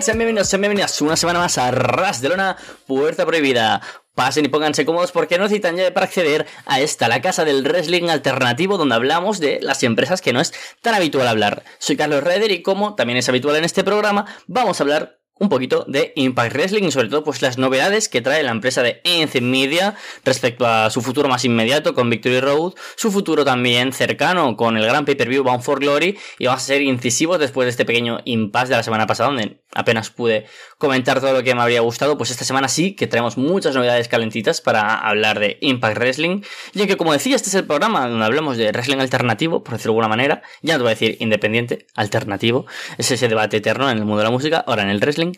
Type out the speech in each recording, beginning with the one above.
Sean bienvenidos, sean bienvenidas una semana más a Ras de Lona, Puerta Prohibida. Pasen y pónganse cómodos porque no necesitan llave para acceder a esta, la casa del wrestling alternativo donde hablamos de las empresas que no es tan habitual hablar. Soy Carlos Reder y como también es habitual en este programa, vamos a hablar un poquito de Impact Wrestling y sobre todo pues las novedades que trae la empresa de Enzy Media respecto a su futuro más inmediato con Victory Road, su futuro también cercano con el gran pay-per-view Bound for Glory y vamos a ser incisivos después de este pequeño impasse de la semana pasada donde apenas pude comentar todo lo que me habría gustado, pues esta semana sí que traemos muchas novedades calentitas para hablar de Impact Wrestling. Y que como decía este es el programa donde hablamos de wrestling alternativo, por decirlo de alguna manera, ya no te voy a decir independiente, alternativo, es ese debate eterno en el mundo de la música, ahora en el wrestling.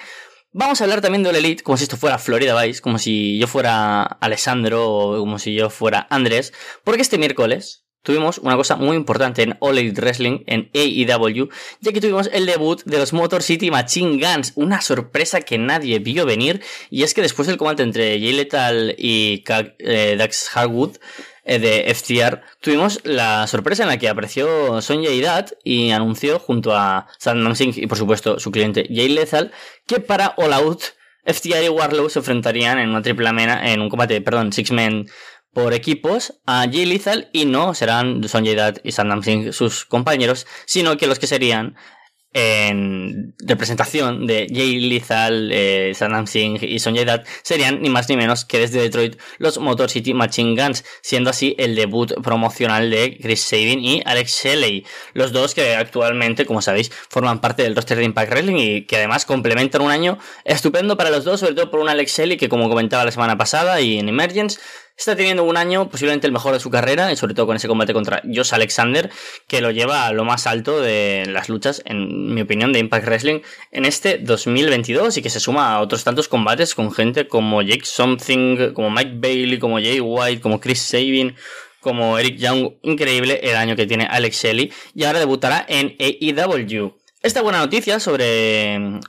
Vamos a hablar también de All Elite, como si esto fuera Florida Vice, como si yo fuera Alessandro o como si yo fuera Andrés, porque este miércoles tuvimos una cosa muy importante en All Elite Wrestling, en AEW, ya que tuvimos el debut de los Motor City Machine Guns, una sorpresa que nadie vio venir, y es que después del combate entre Jay Lethal y eh, Dax Harwood, eh, de FTR, tuvimos la sorpresa en la que apareció Sonja Idat y anunció junto a Sandman Singh y por supuesto su cliente Jay Lethal que para All Out FTR y Warlow se enfrentarían en una triple amena, en un combate, perdón, Six Men por equipos a Jay Lethal y no serán Sonja Idat y Sandman Singh sus compañeros, sino que los que serían en representación de Jay Lethal, eh, Saddam Singh y Sonjay Dutt serían ni más ni menos que desde Detroit los Motor City Machine Guns, siendo así el debut promocional de Chris Sabin y Alex Shelley, los dos que actualmente, como sabéis, forman parte del roster de Impact Wrestling y que además complementan un año estupendo para los dos, sobre todo por un Alex Shelley que como comentaba la semana pasada y en Emergence está teniendo un año posiblemente el mejor de su carrera, y sobre todo con ese combate contra Josh Alexander, que lo lleva a lo más alto de las luchas, en mi opinión, de Impact Wrestling en este 2022 y que se suma a otros tantos combates con gente como Jake Something, como Mike Bailey, como Jay White, como Chris Sabin como Eric Young, increíble el año que tiene Alex Shelley, y ahora debutará en AEW. Esta buena noticia sobre mm,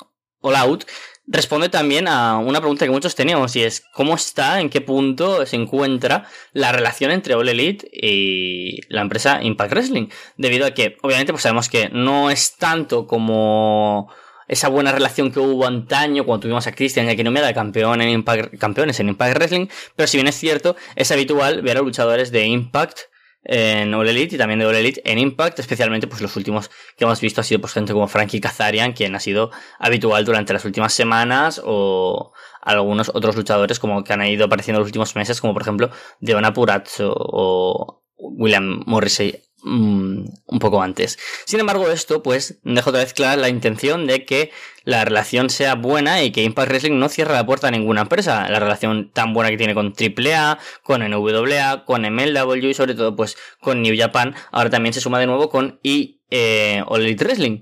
All Out responde también a una pregunta que muchos teníamos y es cómo está, en qué punto se encuentra la relación entre All Elite y la empresa Impact Wrestling. Debido a que, obviamente, pues sabemos que no es tanto como esa buena relación que hubo antaño cuando tuvimos a Christian y a Kinomia de campeón en Impact, campeones en Impact Wrestling, pero si bien es cierto, es habitual ver a luchadores de Impact en All Elite y también de All Elite en Impact, especialmente pues los últimos que hemos visto ha sido pues gente como Frankie Kazarian, quien ha sido habitual durante las últimas semanas o algunos otros luchadores como que han ido apareciendo en los últimos meses, como por ejemplo Deona Purazzo o William Morrissey Mm, un poco antes. Sin embargo, esto pues deja otra vez clara la intención de que la relación sea buena y que Impact Wrestling no cierre la puerta a ninguna empresa. La relación tan buena que tiene con AAA, con NWA, con MLW y sobre todo pues con New Japan. Ahora también se suma de nuevo con eh, All Elite Wrestling.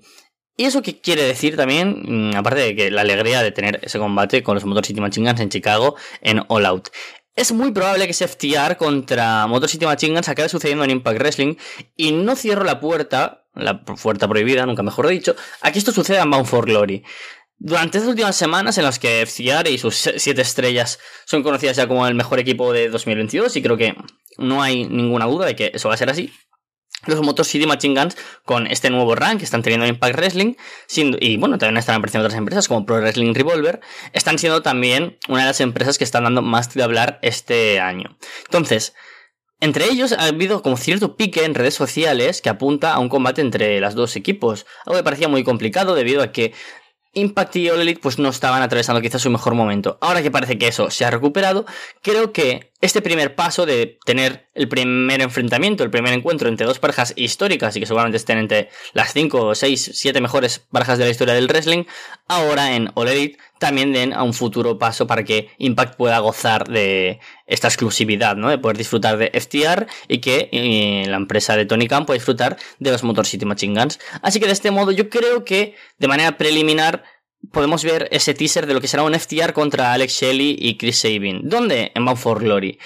¿Y eso qué quiere decir también? Mm, aparte de que la alegría de tener ese combate con los Motor City Machine Guns en Chicago en All Out. Es muy probable que ese FTR contra Motor City Machine Guns acabe sucediendo en Impact Wrestling y no cierro la puerta, la puerta prohibida, nunca mejor dicho, a que esto suceda en Bound for Glory. Durante estas últimas semanas en las que FTR y sus siete estrellas son conocidas ya como el mejor equipo de 2022 y creo que no hay ninguna duda de que eso va a ser así, los Motor City Machine Guns con este nuevo rank que están teniendo Impact Wrestling y bueno, también están apareciendo otras empresas como Pro Wrestling Revolver, están siendo también una de las empresas que están dando más de hablar este año. Entonces, entre ellos ha habido como cierto pique en redes sociales que apunta a un combate entre los dos equipos, algo que parecía muy complicado debido a que Impact y All Elite pues no estaban atravesando quizás su mejor momento. Ahora que parece que eso se ha recuperado, creo que este primer paso de tener el primer enfrentamiento, el primer encuentro entre dos parejas históricas y que seguramente estén entre las 5, 6, 7 mejores parejas de la historia del wrestling, ahora en All Elite también den a un futuro paso para que Impact pueda gozar de esta exclusividad, ¿no? De poder disfrutar de FTR y que eh, la empresa de Tony Khan pueda disfrutar de los Motor City Machine Guns. Así que de este modo yo creo que de manera preliminar podemos ver ese teaser de lo que será un FTR contra Alex Shelley y Chris Sabin. ¿Dónde? En Bound for Glory.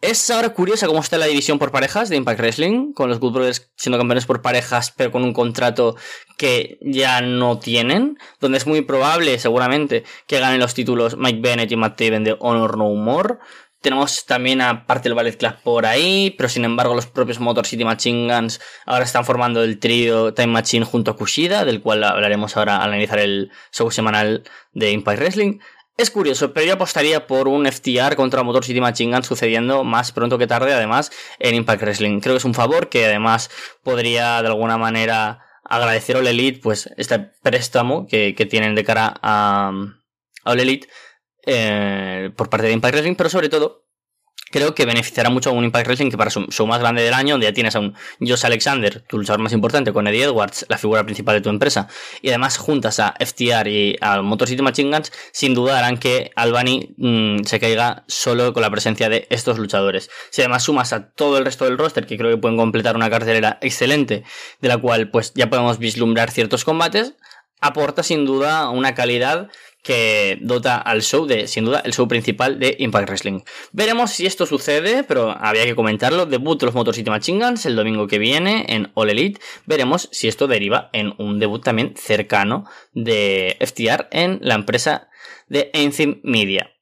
Es ahora curiosa cómo está la división por parejas de Impact Wrestling, con los Good Brothers siendo campeones por parejas, pero con un contrato que ya no tienen, donde es muy probable, seguramente, que ganen los títulos Mike Bennett y Matt Taven de Honor No More. Tenemos también aparte el Ballet Club por ahí, pero sin embargo los propios Motor City Machine Guns ahora están formando el trío Time Machine junto a Kushida, del cual hablaremos ahora al analizar el show semanal de Impact Wrestling. Es curioso, pero yo apostaría por un FTR contra Motor City Machine Guns sucediendo más pronto que tarde, además, en Impact Wrestling. Creo que es un favor que además podría de alguna manera agradecer a All Elite, pues, este préstamo que, tienen de cara a, a Elite eh, por parte de Impact Wrestling, pero sobre todo creo que beneficiará mucho a un Impact Wrestling que para su más grande del año, donde ya tienes a un Josh Alexander, tu luchador más importante, con Eddie Edwards, la figura principal de tu empresa, y además juntas a FTR y a Motor City Machine Guns, sin duda harán que Albany mm, se caiga solo con la presencia de estos luchadores. Si además sumas a todo el resto del roster, que creo que pueden completar una cartelera excelente, de la cual pues ya podemos vislumbrar ciertos combates, aporta sin duda una calidad que dota al show de, sin duda, el show principal de Impact Wrestling. Veremos si esto sucede, pero había que comentarlo. Debut de los Motor City Machine Guns el domingo que viene en All Elite. Veremos si esto deriva en un debut también cercano de FTR en la empresa de Anthem Media.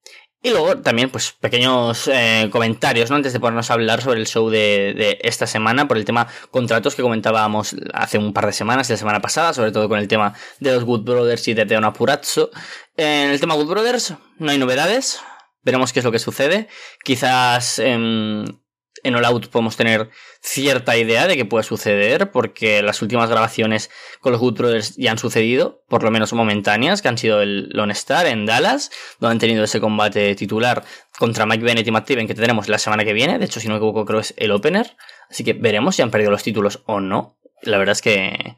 Y luego también, pues, pequeños eh, comentarios, ¿no? Antes de ponernos a hablar sobre el show de, esta semana, por el tema contratos que comentábamos hace un par de semanas, la semana pasada, sobre todo con el tema de los Good Brothers y de Teona Purazzo. En el tema Good Brothers no hay novedades, veremos qué es lo que sucede. Quizás en All Out podemos tener cierta idea de qué puede suceder, porque las últimas grabaciones con los Good Brothers ya han sucedido, por lo menos momentáneas, que han sido el Lone Star en Dallas, donde han tenido ese combate titular contra Mike Bennett y Matt Taven que tendremos la semana que viene, de hecho si no me equivoco creo es el opener, así que veremos si han perdido los títulos o no. La verdad es que,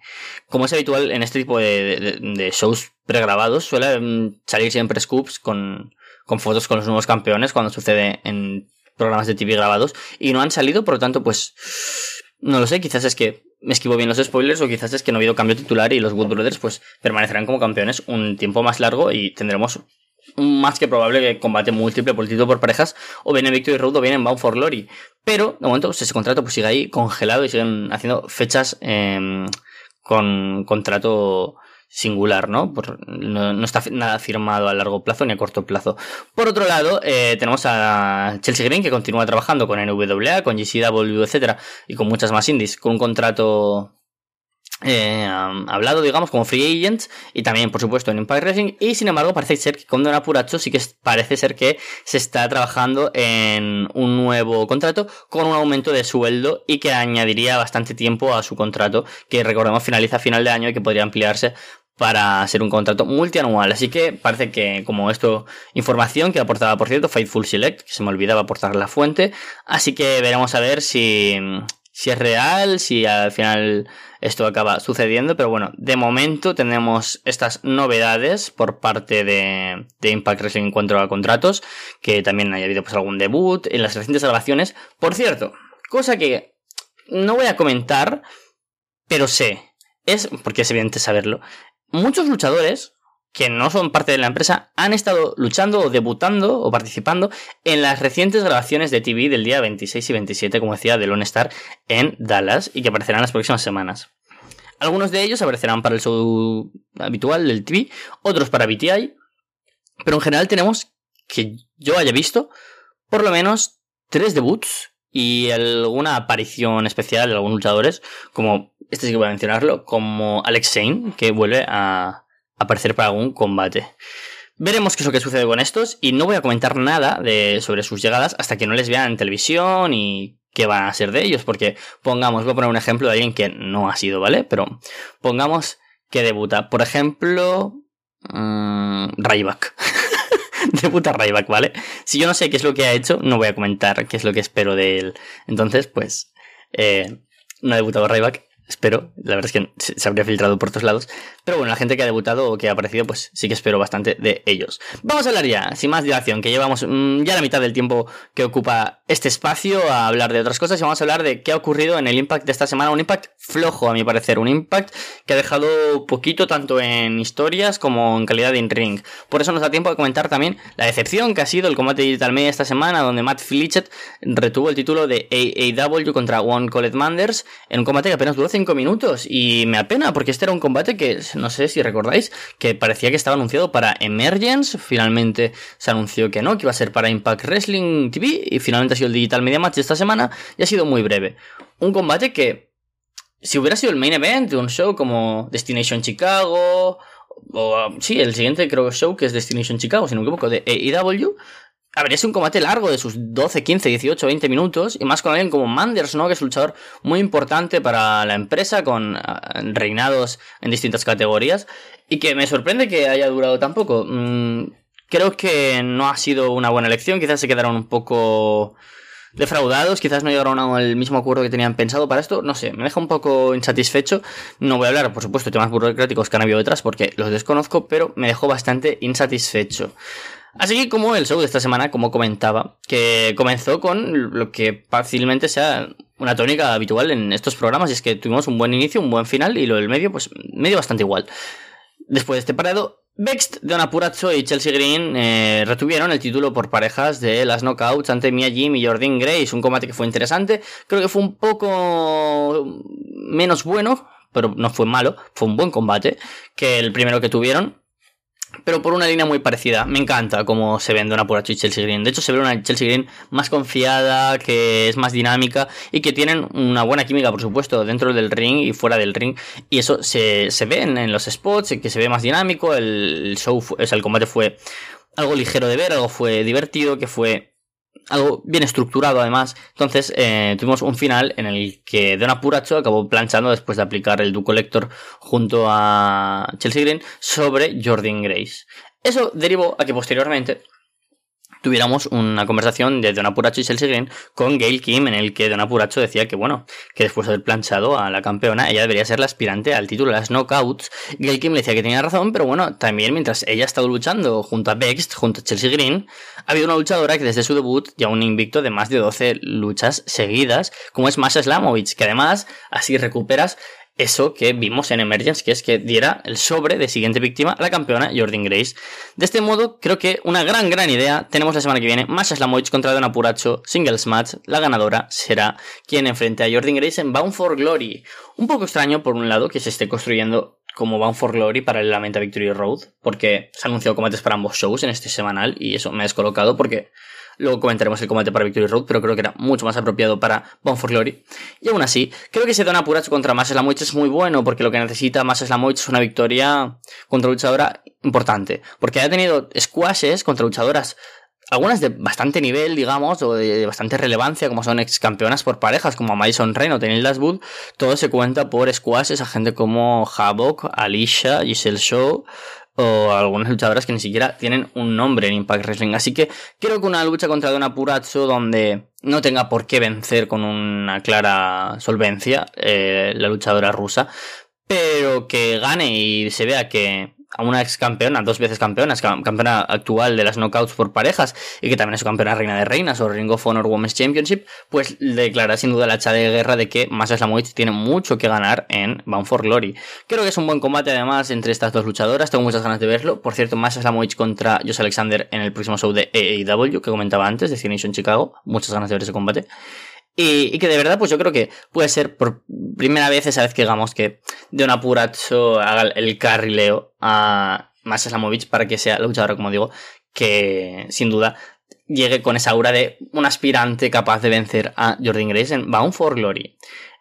como es habitual en este tipo de, shows pregrabados, suele salir siempre scoops con, con fotos con los nuevos campeones cuando sucede en programas de TV grabados y no han salido, por lo tanto, pues no lo sé, quizás es que me esquivo bien los spoilers o quizás es que no ha habido cambio titular y los Wood Brothers pues permanecerán como campeones un tiempo más largo y tendremos un más que probable combate múltiple por título por parejas o bien en Victory Road o bien en Bound for Glory. Pero de momento pues, ese contrato pues sigue ahí congelado y siguen haciendo fechas em, con contrato singular, ¿no? no, está nada firmado a largo plazo ni a corto plazo. Por otro lado, eh, tenemos a Chelsea Green que continúa trabajando con NWA, con GCW, etcétera, y con muchas más indies, con un contrato eh, hablado, digamos, como free agent y también, por supuesto, en Impact Wrestling. Y sin embargo, parece ser que con Don Apuracho sí que parece ser que se está trabajando en un nuevo contrato con un aumento de sueldo y que añadiría bastante tiempo a su contrato, que recordemos finaliza a final de año y que podría ampliarse para ser un contrato multianual. Así que parece que, como esto, información que aportaba, por cierto, Faithful Select, que se me olvidaba aportar la fuente. Así que veremos a ver si, si es real, si al final esto acaba sucediendo. Pero bueno, de momento tenemos estas novedades por parte de, de Impact Wrestling en cuanto a contratos, que también haya habido pues algún debut en las recientes grabaciones. Por cierto, cosa que no voy a comentar, pero sé. Es, porque es evidente saberlo, muchos luchadores que no son parte de la empresa han estado luchando o debutando o participando en las recientes grabaciones de TV del día 26 y 27, como decía, de Lone Star en Dallas y que aparecerán las próximas semanas. Algunos de ellos aparecerán para el show habitual del TV, otros para BTI, pero en general tenemos que yo haya visto por lo menos tres debuts y alguna aparición especial de algunos luchadores, como este sí que voy a mencionarlo, como Alex Zane, que vuelve a aparecer para algún combate. Veremos qué es lo que sucede con estos y no voy a comentar nada sobre sus llegadas hasta que no les vean en televisión y qué van a ser de ellos, porque pongamos, voy a poner un ejemplo de alguien que no ha sido, ¿vale? Pero pongamos que debuta, por ejemplo, mmm, Ryback. debuta Ryback, ¿vale? Si yo no sé qué es lo que ha hecho, no voy a comentar qué es lo que espero de él. Entonces, pues, eh, no ha debutado Ryback espero. La verdad es que se habría filtrado por todos lados. Pero bueno, la gente que ha debutado o que ha aparecido, pues sí que espero bastante de ellos. Vamos a hablar ya, sin más dilación, que llevamos mm, ya la mitad del tiempo que ocupa este espacio a hablar de otras cosas y vamos a hablar de qué ha ocurrido en el Impact de esta semana. Un Impact flojo, a mi parecer. Un Impact que ha dejado poquito tanto en historias como en calidad de in-ring. Por eso nos da tiempo de comentar también la decepción que ha sido el combate Digital Media esta semana, donde Matt Fletcher retuvo el título de AAW contra One Colette Manders en un combate que apenas duró 5 minutos y me apena porque este era un combate que, no sé si recordáis, que parecía que estaba anunciado para Emergence, finalmente se anunció que no, que iba a ser para Impact Wrestling TV y finalmente ha sido el Digital Media Match esta semana y ha sido muy breve. Un combate que, si hubiera sido el main event de un show como Destination Chicago, o sí, el siguiente creo show que es Destination Chicago, si no me equivoco, de AEW, habría sido un combate largo de sus 12, 15, 18, 20 minutos, y más con alguien como Manders, ¿no? Que es un luchador muy importante para la empresa, con ah, reinados en distintas categorías, y que me sorprende que haya durado tan poco. Mm, creo que no ha sido una buena elección, quizás se quedaron un poco defraudados, quizás no llegaron al mismo acuerdo que tenían pensado para esto, no sé, me deja un poco insatisfecho. No voy a hablar, por supuesto, de temas burocráticos que han habido detrás porque los desconozco, pero me dejó bastante insatisfecho. Así como el show de esta semana, como comentaba, que comenzó con lo que fácilmente sea una tónica habitual en estos programas, y es que tuvimos un buen inicio, un buen final, y lo del medio, pues medio bastante igual. Después de este parado, Bext, Don Apuracho y Chelsea Green eh, retuvieron el título por parejas de las knockouts ante Mia Jim y Jordan Grace. Un combate que fue interesante. Creo que fue un poco menos bueno, pero no fue malo. Fue un buen combate que el primero que tuvieron pero por una línea muy parecida. Me encanta cómo se vende una pura Chelsea Green. De hecho, se ve una Chelsea Green más confiada, que es más dinámica y que tienen una buena química, por supuesto, dentro del ring y fuera del ring. Y eso se, se ve en, los spots, que se ve más dinámico. El, show, o sea, el combate fue algo ligero de ver, algo fue divertido, que fue algo bien estructurado además. Entonces eh, tuvimos un final en el que Don Apuracho acabó planchando después de aplicar el Du Collector junto a Chelsea Green sobre Jordan Grace. Eso derivó a que posteriormente tuviéramos una conversación de Don Apuracho y Chelsea Green con Gail Kim en el que Don Apuracho decía que bueno, que después de haber planchado a la campeona, ella debería ser la aspirante al título de las knockouts. Gail Kim le decía que tenía razón, pero bueno, también mientras ella ha estado luchando junto a Bext, junto a Chelsea Green, ha habido una luchadora que desde su debut ya un invicto de más de 12 luchas seguidas, como es Masha Slamovich, que además así recuperas eso que vimos en Emergence, que es que diera el sobre de siguiente víctima a la campeona Jordan Grace. De este modo, creo que una gran, gran idea tenemos la semana que viene Masha Slamovich contra Don Apuracho, singles match. La ganadora será quien enfrente a Jordan Grace en Bound for Glory. Un poco extraño, por un lado, que se esté construyendo como Bound for Glory paralelamente a Victory Road, porque se ha anunciado combates para ambos shows en este semanal y eso me ha descolocado porque Luego comentaremos el combate para Victory Road, pero creo que era mucho más apropiado para Bound for Glory. Y aún así, creo que ese Don Apuracho contra Masa Slamoich es muy bueno, porque lo que necesita Masa Slamoich es una victoria contra luchadora importante. Porque ha tenido squashes contra luchadoras algunas de bastante nivel, digamos, o de, bastante relevancia, como son ex campeonas por parejas, como Madison Rain o Tenil todo se cuenta por squashes a gente como Havoc, Alicia, Giselle Shaw, o algunas luchadoras que ni siquiera tienen un nombre en Impact Wrestling. Así que creo que una lucha contra Don Apuracho donde no tenga por qué vencer con una clara solvencia eh, la luchadora rusa, pero que gane y se vea que a una ex campeona, dos veces campeona, campeona actual de las knockouts por parejas y que también es campeona reina de reinas o Ring of Honor Women's Championship, pues declara sin duda la hacha de guerra de que Masha Slamovich tiene mucho que ganar en Bound for Glory. Creo que es un buen combate además entre estas dos luchadoras, tengo muchas ganas de verlo. Por cierto, Masha Slamovich contra Josh Alexander en el próximo show de AEW que comentaba antes, de Nation Chicago, muchas ganas de ver ese combate. Y, que de verdad, pues yo creo que puede ser por primera vez esa vez que digamos que de un apuracho haga el carrileo a Masha Slamovich para que sea luchadora, como digo, que sin duda llegue con esa aura de un aspirante capaz de vencer a Jordan Grace en Bound for Glory.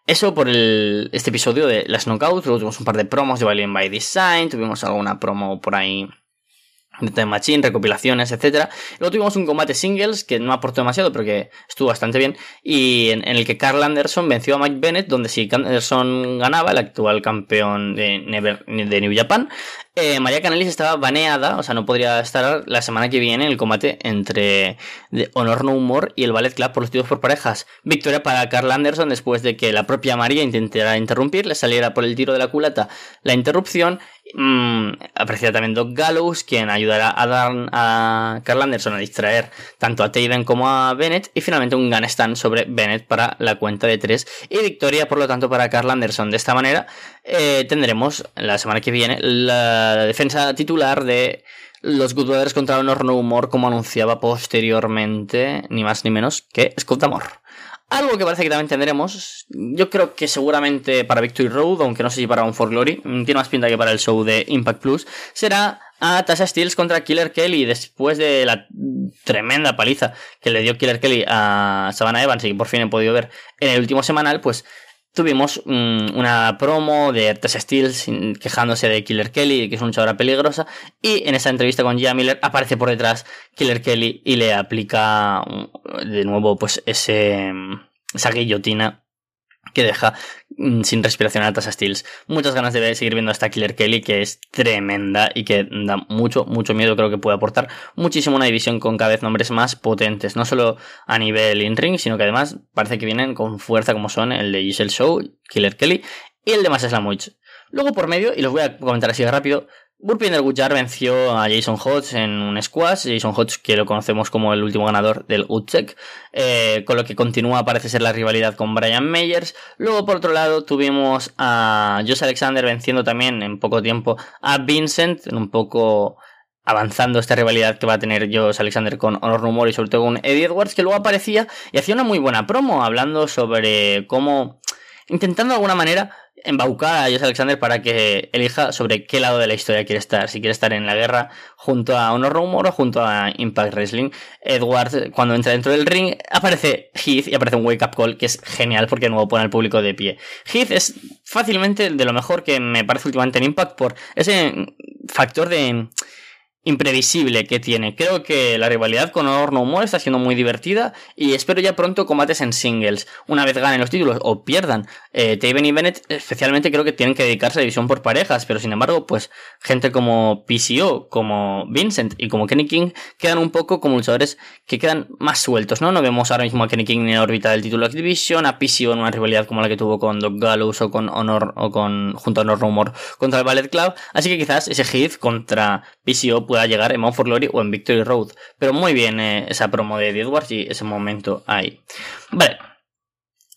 Eso por el, este episodio de las Knockouts, luego tuvimos un par de promos de Valiant by Design, tuvimos alguna promo por ahí de Machine, recopilaciones, etc. Luego tuvimos un combate singles que no aportó demasiado, pero que estuvo bastante bien, y en, el que Carl Anderson venció a Mike Bennett, donde si Anderson ganaba, el actual campeón de, de New Japan, eh, María Canelis estaba baneada, o sea, no podría estar la semana que viene en el combate entre Honor No Humor y el Ballet Club por los títulos por parejas. Victoria para Carl Anderson después de que la propia María intentara interrumpir, le saliera por el tiro de la culata la interrupción. Mmm, aparecía también Doc Gallows, quien ayudará a dar a Carl Anderson a distraer tanto a Taven como a Bennett. Y finalmente un gun sobre Bennett para la cuenta de tres. Y victoria, por lo tanto, para Carl Anderson. De esta manera eh, tendremos la semana que viene la defensa titular de los Good Brothers contra Honor No Humor, como anunciaba posteriormente, ni más ni menos que Scott. Algo que parece que también tendremos, yo creo que seguramente para Victory Road, aunque no sé si para un For Glory, mm, tiene más pinta que para el show de Impact Plus, será a Tasha Steels contra Killer Kelly después de la tremenda paliza que le dio Killer Kelly a Savannah Evans y que por fin he podido ver en el último semanal, pues tuvimos mm, una promo de Tessa Steels quejándose de Killer Kelly, que es una luchadora peligrosa, y en esa entrevista con Gia Miller aparece por detrás Killer Kelly y le aplica mm, de nuevo pues ese, mm, esa guillotina que deja mm, sin respiración a Tasha Steels. Muchas ganas de seguir viendo a esta Killer Kelly que es tremenda y que da mucho, mucho miedo. Creo que puede aportar muchísimo una división con cada vez nombres más potentes. No solo a nivel in-ring, sino que además parece que vienen con fuerza como son el de Giselle Show, Killer Kelly y el de Massa Slamovich. Luego por medio, y los voy a comentar así rápido, Burpinder Gutjar venció a Jason Hodge en un squash. Jason Hodge, que lo conocemos como el último ganador del Utchek, eh, con lo que continúa, parece ser la rivalidad con Brian Meyers. Luego, por otro lado, tuvimos a Josh Alexander venciendo también en poco tiempo a Vincent, un poco avanzando esta rivalidad que va a tener Josh Alexander con Honor Rumor y sobre todo con Eddie Edwards, que luego aparecía y hacía una muy buena promo hablando sobre cómo, intentando de alguna manera embaucar a Josh Alexander para que elija sobre qué lado de la historia quiere estar. Si quiere estar en la guerra junto a Honor Rumor o junto a Impact Wrestling. Edward, cuando entra dentro del ring, aparece Heath y aparece un wake up call que es genial porque de nuevo pone al público de pie. Heath es fácilmente de lo mejor que me parece últimamente en Impact por ese factor de imprevisible que tiene. Creo que la rivalidad con Honor No More está siendo muy divertida y espero ya pronto combates en singles. Una vez ganen los títulos o pierdan, eh, Taven y Bennett especialmente creo que tienen que dedicarse a división por parejas, pero sin embargo, pues gente como PCO, como Vincent y como Kenny King quedan un poco como luchadores que quedan más sueltos, ¿no? No vemos ahora mismo a Kenny King en la órbita del título de Division, a PCO en una rivalidad como la que tuvo con Doc Gallows o con Honor o con junto a Honor No More contra el Ballet Club, así que quizás ese hit contra PCO pueda llegar en Mount for Glory o en Victory Road. Pero muy bien eh, esa promo de Edwards y ese momento ahí. Vale.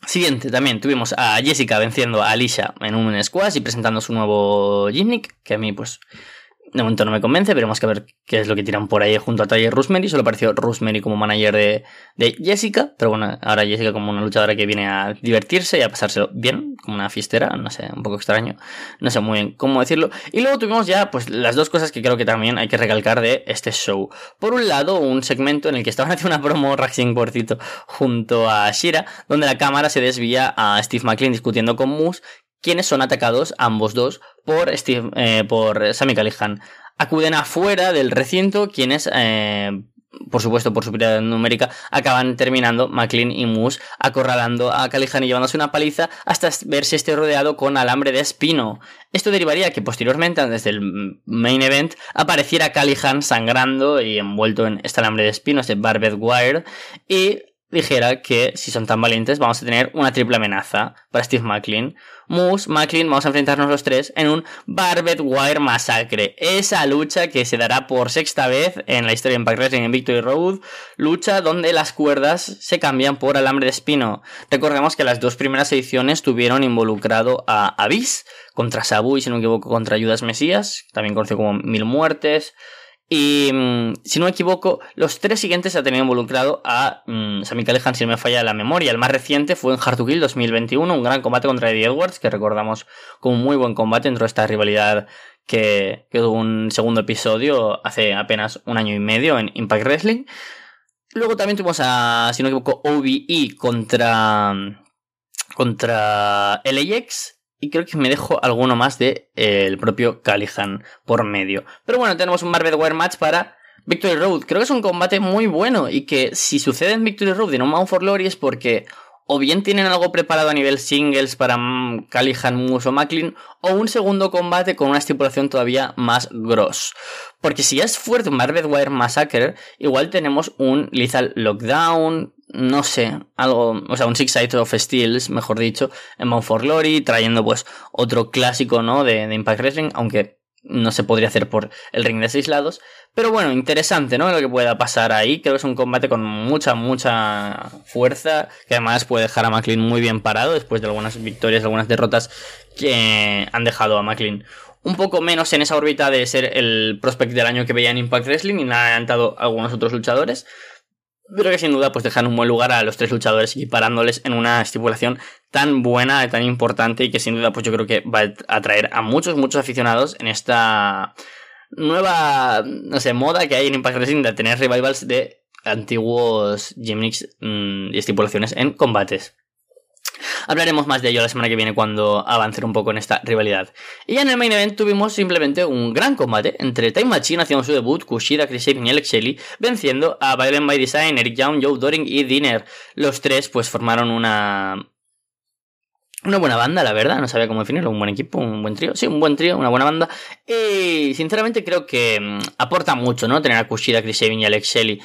Siguiente, también tuvimos a Jessica venciendo a Alicia en un squash y presentando su nuevo gimmick, que a mí pues de momento no me convence, veremos que ver qué es lo que tiran por ahí junto a Tyler Rosemary. Solo apareció Rosemary como manager de, de, Jessica, pero bueno, ahora Jessica como una luchadora que viene a divertirse y a pasárselo bien, como una fiestera, no sé, un poco extraño, no sé muy bien cómo decirlo. Y luego tuvimos ya pues las dos cosas que creo que también hay que recalcar de este show. Por un lado, un segmento en el que estaban haciendo una promo Raxing Porcito junto a Shira, donde la cámara se desvía a Steve McLean discutiendo con Moose, quienes son atacados ambos dos por, Steve, eh, por Sammy Callihan. Acuden afuera del recinto quienes, eh, por supuesto por superioridad numérica, acaban terminando McLean y Moose acorralando a Callihan y llevándose una paliza hasta verse este rodeado con alambre de espino. Esto derivaría que posteriormente, antes del main event, apareciera Callihan sangrando y envuelto en este alambre de espino, este barbed wire, y dijera que si son tan valientes vamos a tener una triple amenaza para Steve McLean. Moose, McLean, vamos a enfrentarnos los tres en un Barbed Wire Massacre. Esa lucha que se dará por sexta vez en la historia de Impact Wrestling en Victory Road. Lucha donde las cuerdas se cambian por alambre de espino. Recordemos que las dos primeras ediciones tuvieron involucrado a Abyss contra Sabu y si no me equivoco contra Judas Mesías, también conocido como Mil Muertes. Y mm, si no me equivoco, los tres siguientes ha tenido involucrado a Sami Callihan, si no me falla la memoria. El más reciente fue en Hard to Kill 2021, un gran combate contra Eddie Edwards, que recordamos como un muy buen combate dentro de esta rivalidad que, que tuvo un segundo episodio hace apenas un año y medio en Impact Wrestling. Luego también tuvimos a, si no me equivoco, OBE contra, contra LAX y creo que me dejo alguno más de eh, el propio Callihan por medio. Pero bueno, tenemos un Barbed Wire Match para Victory Road. Creo que es un combate muy bueno y que si sucede en Victory Road y no Mount for Glory es porque o bien tienen algo preparado a nivel singles para Callihan, Moose o Macklin, o un segundo combate con una estipulación todavía más gross. Porque si ya es fuerte un Barbed Wire Massacre, igual tenemos un Lethal Lockdown, no sé, algo, o sea, un Six Sides of Steels, mejor dicho, en Mount for Glory, trayendo pues otro clásico, ¿no? De, Impact Wrestling, aunque no se podría hacer por el ring de seis lados. Pero bueno, interesante, ¿no? Lo que pueda pasar ahí. Creo que es un combate con mucha, mucha fuerza, que además puede dejar a McLean muy bien parado después de algunas victorias, algunas derrotas que han dejado a McLean un poco menos en esa órbita de ser el prospect del año que veía en Impact Wrestling y nada han adelantado algunos otros luchadores. Pero que sin duda pues dejan un buen lugar a los tres luchadores equiparándoles en una estipulación tan buena, tan importante y que sin duda pues yo creo que va a atraer a muchos, muchos aficionados en esta nueva, no sé, moda que hay en Impact Wrestling de tener revivals de antiguos gimmicks mm, y estipulaciones en combates. Hablaremos más de ello la semana que viene cuando avance un poco en esta rivalidad. Y ya en el main event tuvimos simplemente un gran combate entre Time Machine haciendo su debut, Kushida, Chris Sabin y Alex Shelley, venciendo a Violent by Design, Eric Young, Joe Doring y Dinner. Los tres pues formaron una... Una buena banda, la verdad, no sabía cómo definirlo, un buen equipo, un buen trío, sí, un buen trío, una buena banda. Y sinceramente creo que mm, aporta mucho, ¿no? Tener a Kushida, Chris Sabin y Alex Shelley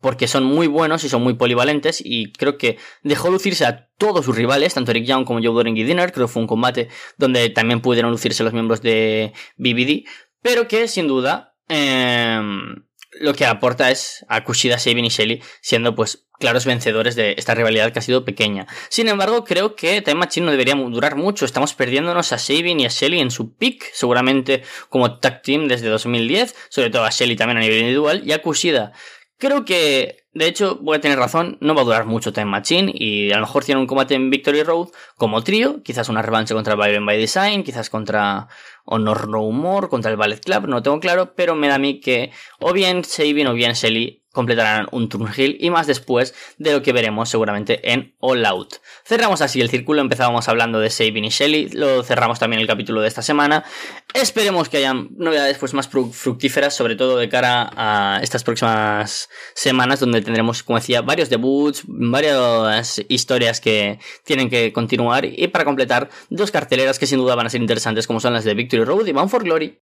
porque son muy buenos y son muy polivalentes y creo que dejó lucirse a todos sus rivales, tanto Eric Young como Joe Doring y Dinner, creo que fue un combate donde también pudieron lucirse los miembros de BBD, pero que sin duda em, lo que aporta es a Kushida, Sabin y Shelly siendo pues claros vencedores de esta rivalidad que ha sido pequeña. Sin embargo, creo que Time Machine no debería durar mucho. Estamos perdiéndonos a Sabin y a Shelly en su peak, seguramente como tag team desde 2010, sobre todo a Shelly también a nivel individual, y a Kushida Creo que, de hecho, voy a tener razón, no va a durar mucho Time Machine y a lo mejor tiene un combate en Victory Road como trío, quizás una revancha contra Byron by Design, quizás contra Honor No Humor, contra el Ballet Club, no tengo claro, pero me da a mí que o bien Sabin o bien Shelly completarán un Turnhill y más después de lo que veremos seguramente en All Out. Cerramos así el círculo, empezábamos hablando de Sabin y Shelly, lo cerramos también el capítulo de esta semana. Esperemos que hayan novedades pues más fructíferas, sobre todo de cara a estas próximas semanas donde tendremos, como decía, varios debuts, varias historias que tienen que continuar y para completar dos carteleras que sin duda van a ser interesantes como son las de Victory Road y Bound for Glory.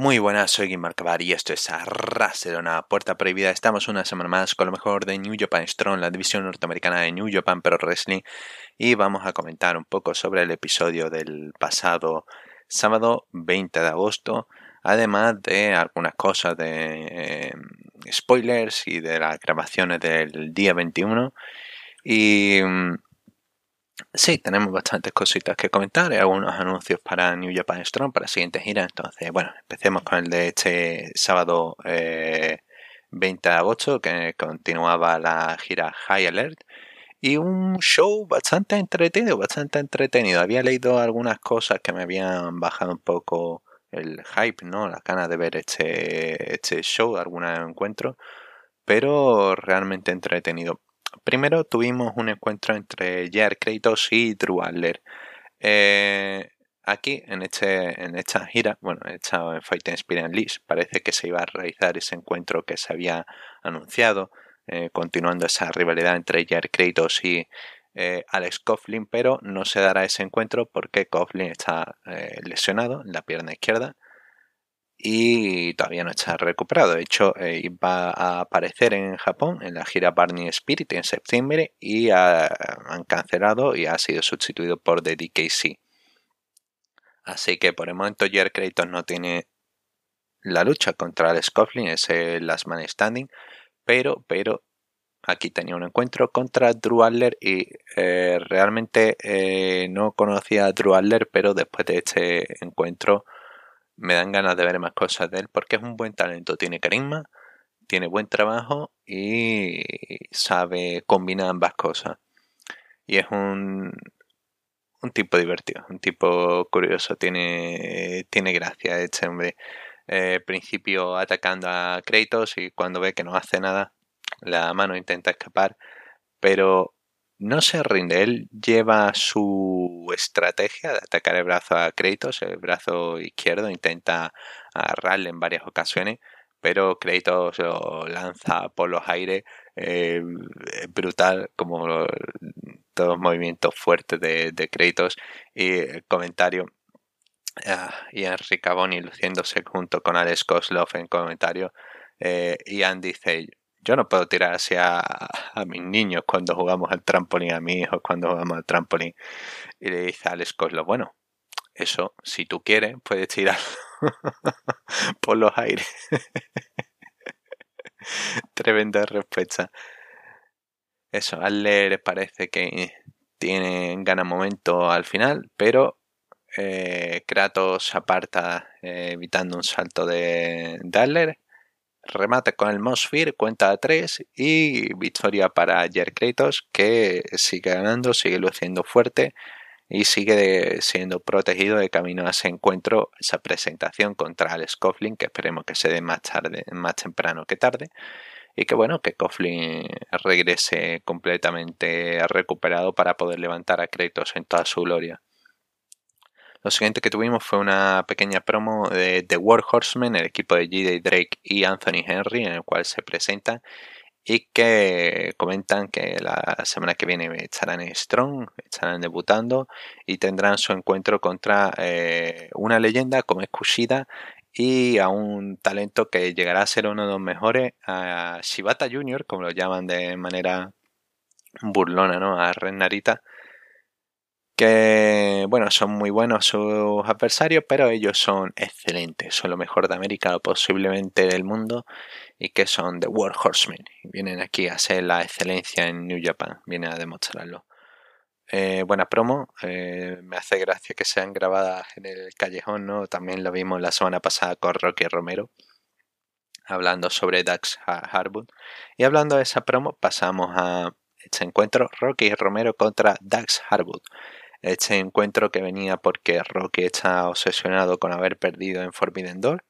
Muy buenas, soy Guimar Cabar y esto es Arraserona, Puerta Prohibida. Estamos una semana más con lo mejor de New Japan Strong, la división norteamericana de New Japan Pro Wrestling, y vamos a comentar un poco sobre el episodio del pasado sábado 20 de agosto, además de algunas cosas de eh, spoilers y de las grabaciones del día 21. Y mm, Sí, tenemos bastantes cositas que comentar, algunos anuncios para New Japan Strong para la siguiente gira. Entonces, bueno, empecemos con el de este sábado 20 eh, de agosto, que continuaba la gira High Alert. Y un show bastante entretenido, bastante entretenido. Había leído algunas cosas que me habían bajado un poco el hype, ¿no? La ganas de ver este, este show, algún encuentro. Pero realmente entretenido. Primero tuvimos un encuentro entre Jair Kratos y Drew Adler. Eh, aquí, en, este, en esta gira, bueno, en esta Fighting Spirit List, parece que se iba a realizar ese encuentro que se había anunciado, eh, continuando esa rivalidad entre Jair Kratos y eh, Alex Coughlin, pero no se dará ese encuentro porque Coughlin está lesionado en la pierna izquierda y todavía no está recuperado. De hecho, eh, va a aparecer en Japón en la gira Barney Spirit en septiembre y han cancelado y ha sido sustituido por The DKC. Así que por el momento Jer no tiene la lucha contra el Scofflin, es el last man standing, pero, pero aquí tenía un encuentro contra Drew Adler y eh, realmente eh, no conocía a Drew Adler, pero después de este encuentro me dan ganas de ver más cosas de él porque es un buen talento, tiene carisma, tiene buen trabajo y sabe combinar ambas cosas. Y es un, un tipo divertido, un tipo curioso, tiene, tiene gracia este hombre. Eh, principio atacando a Kratos y cuando ve que no hace nada, la mano intenta escapar, pero no se rinde. Él lleva su estrategia de atacar el brazo a Kratos, el brazo izquierdo, intenta agarrarle en varias ocasiones, pero Kratos lo lanza por los aires. Eh, brutal, como todos los movimientos fuertes de, de Kratos. Y el comentario. Uh, Ian Riccaboni luciéndose junto con Alex Koslov en comentario. Eh, Ian dice: yo no puedo tirar hacia a, mis niños cuando jugamos al trampolín, a mis hijos cuando jugamos al trampolín. Y le dice a Alex Coslo, bueno, eso, si tú quieres, puedes tirar por los aires. Tremenda respuesta. Eso, Adler parece que tiene gana momento al final, pero eh, Kratos aparta eh, evitando un salto de, de remate con el Mosfir, cuenta a 3 y victoria para Jer Kratos que sigue ganando, sigue luciendo fuerte y sigue siendo protegido de camino a ese encuentro, esa presentación contra Alex Coughlin que esperemos que se dé más tarde, más temprano que tarde y que bueno, que Coughlin regrese completamente recuperado para poder levantar a Kratos en toda su gloria. Lo siguiente que tuvimos fue una pequeña promo de The War Horsemen, el equipo de J.D. Drake y Anthony Henry, en el cual se presentan y que comentan que la semana que viene estarán Strong, estarán debutando y tendrán su encuentro contra eh, una leyenda como es Kushida y a un talento que llegará a ser uno de los mejores, a Shibata Jr., como lo llaman de manera burlona, ¿no? A Ren Narita que bueno, son muy buenos sus adversarios, pero ellos son excelentes, son lo mejor de América o posiblemente del mundo y que son The War Horsemen. Vienen aquí a ser la excelencia en New Japan, vienen a demostrarlo. Eh, buena promo, eh, me hace gracia que sean grabadas en el callejón, ¿no? También lo vimos la semana pasada con Rocky Romero, hablando sobre Dax Harwood. Y hablando de esa promo, pasamos a este encuentro, Rocky Romero contra Dax Harwood este encuentro que venía porque Rocky está obsesionado con haber perdido en Forbidden Door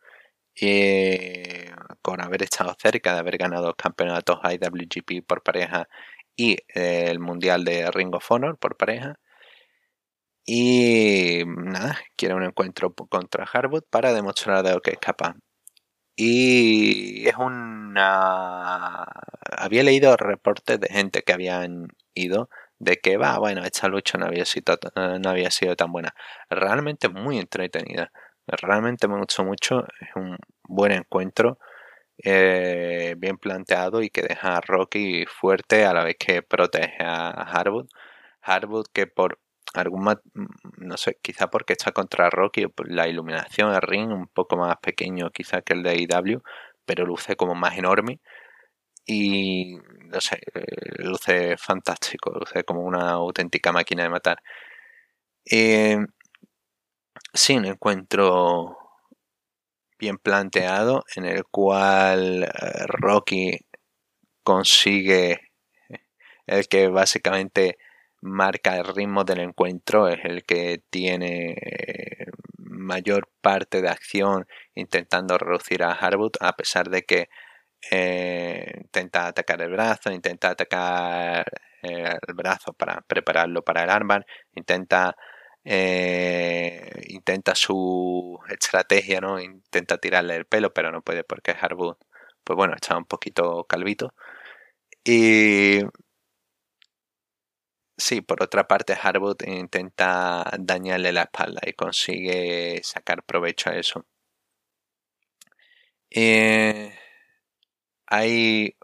y con haber estado cerca de haber ganado campeonatos IWGP por pareja y eh, el mundial de Ring of Honor por pareja. Y nada, quiere un encuentro contra Harwood para demostrar de lo que es capaz. Y es una. Había leído reportes de gente que habían ido de que va, bueno, esta lucha no había sido, no había sido tan buena. Realmente muy entretenida. Realmente me gustó mucho. Es un buen encuentro. Eh, bien planteado y que deja a Rocky fuerte a la vez que protege a Harwood. Harwood que por algún no sé, quizá porque está contra Rocky, la iluminación del ring un poco más pequeño quizá que el de IW, pero luce como más enorme y no sé, eh, luce fantástico, luce como una auténtica máquina de matar. Eh, sí, un encuentro bien planteado en el cual eh, Rocky consigue el que básicamente marca el ritmo del encuentro, es el que tiene mayor parte de acción intentando reducir a Harwood, a pesar de que eh, intenta atacar el brazo, intenta atacar eh, el brazo para prepararlo para el armbar, intenta eh, intenta su estrategia, ¿no? Intenta tirarle el pelo, pero no puede porque Harwood, pues bueno, está un poquito calvito. Y sí, por otra parte, Harwood intenta dañarle la espalda y consigue sacar provecho a eso. Hay,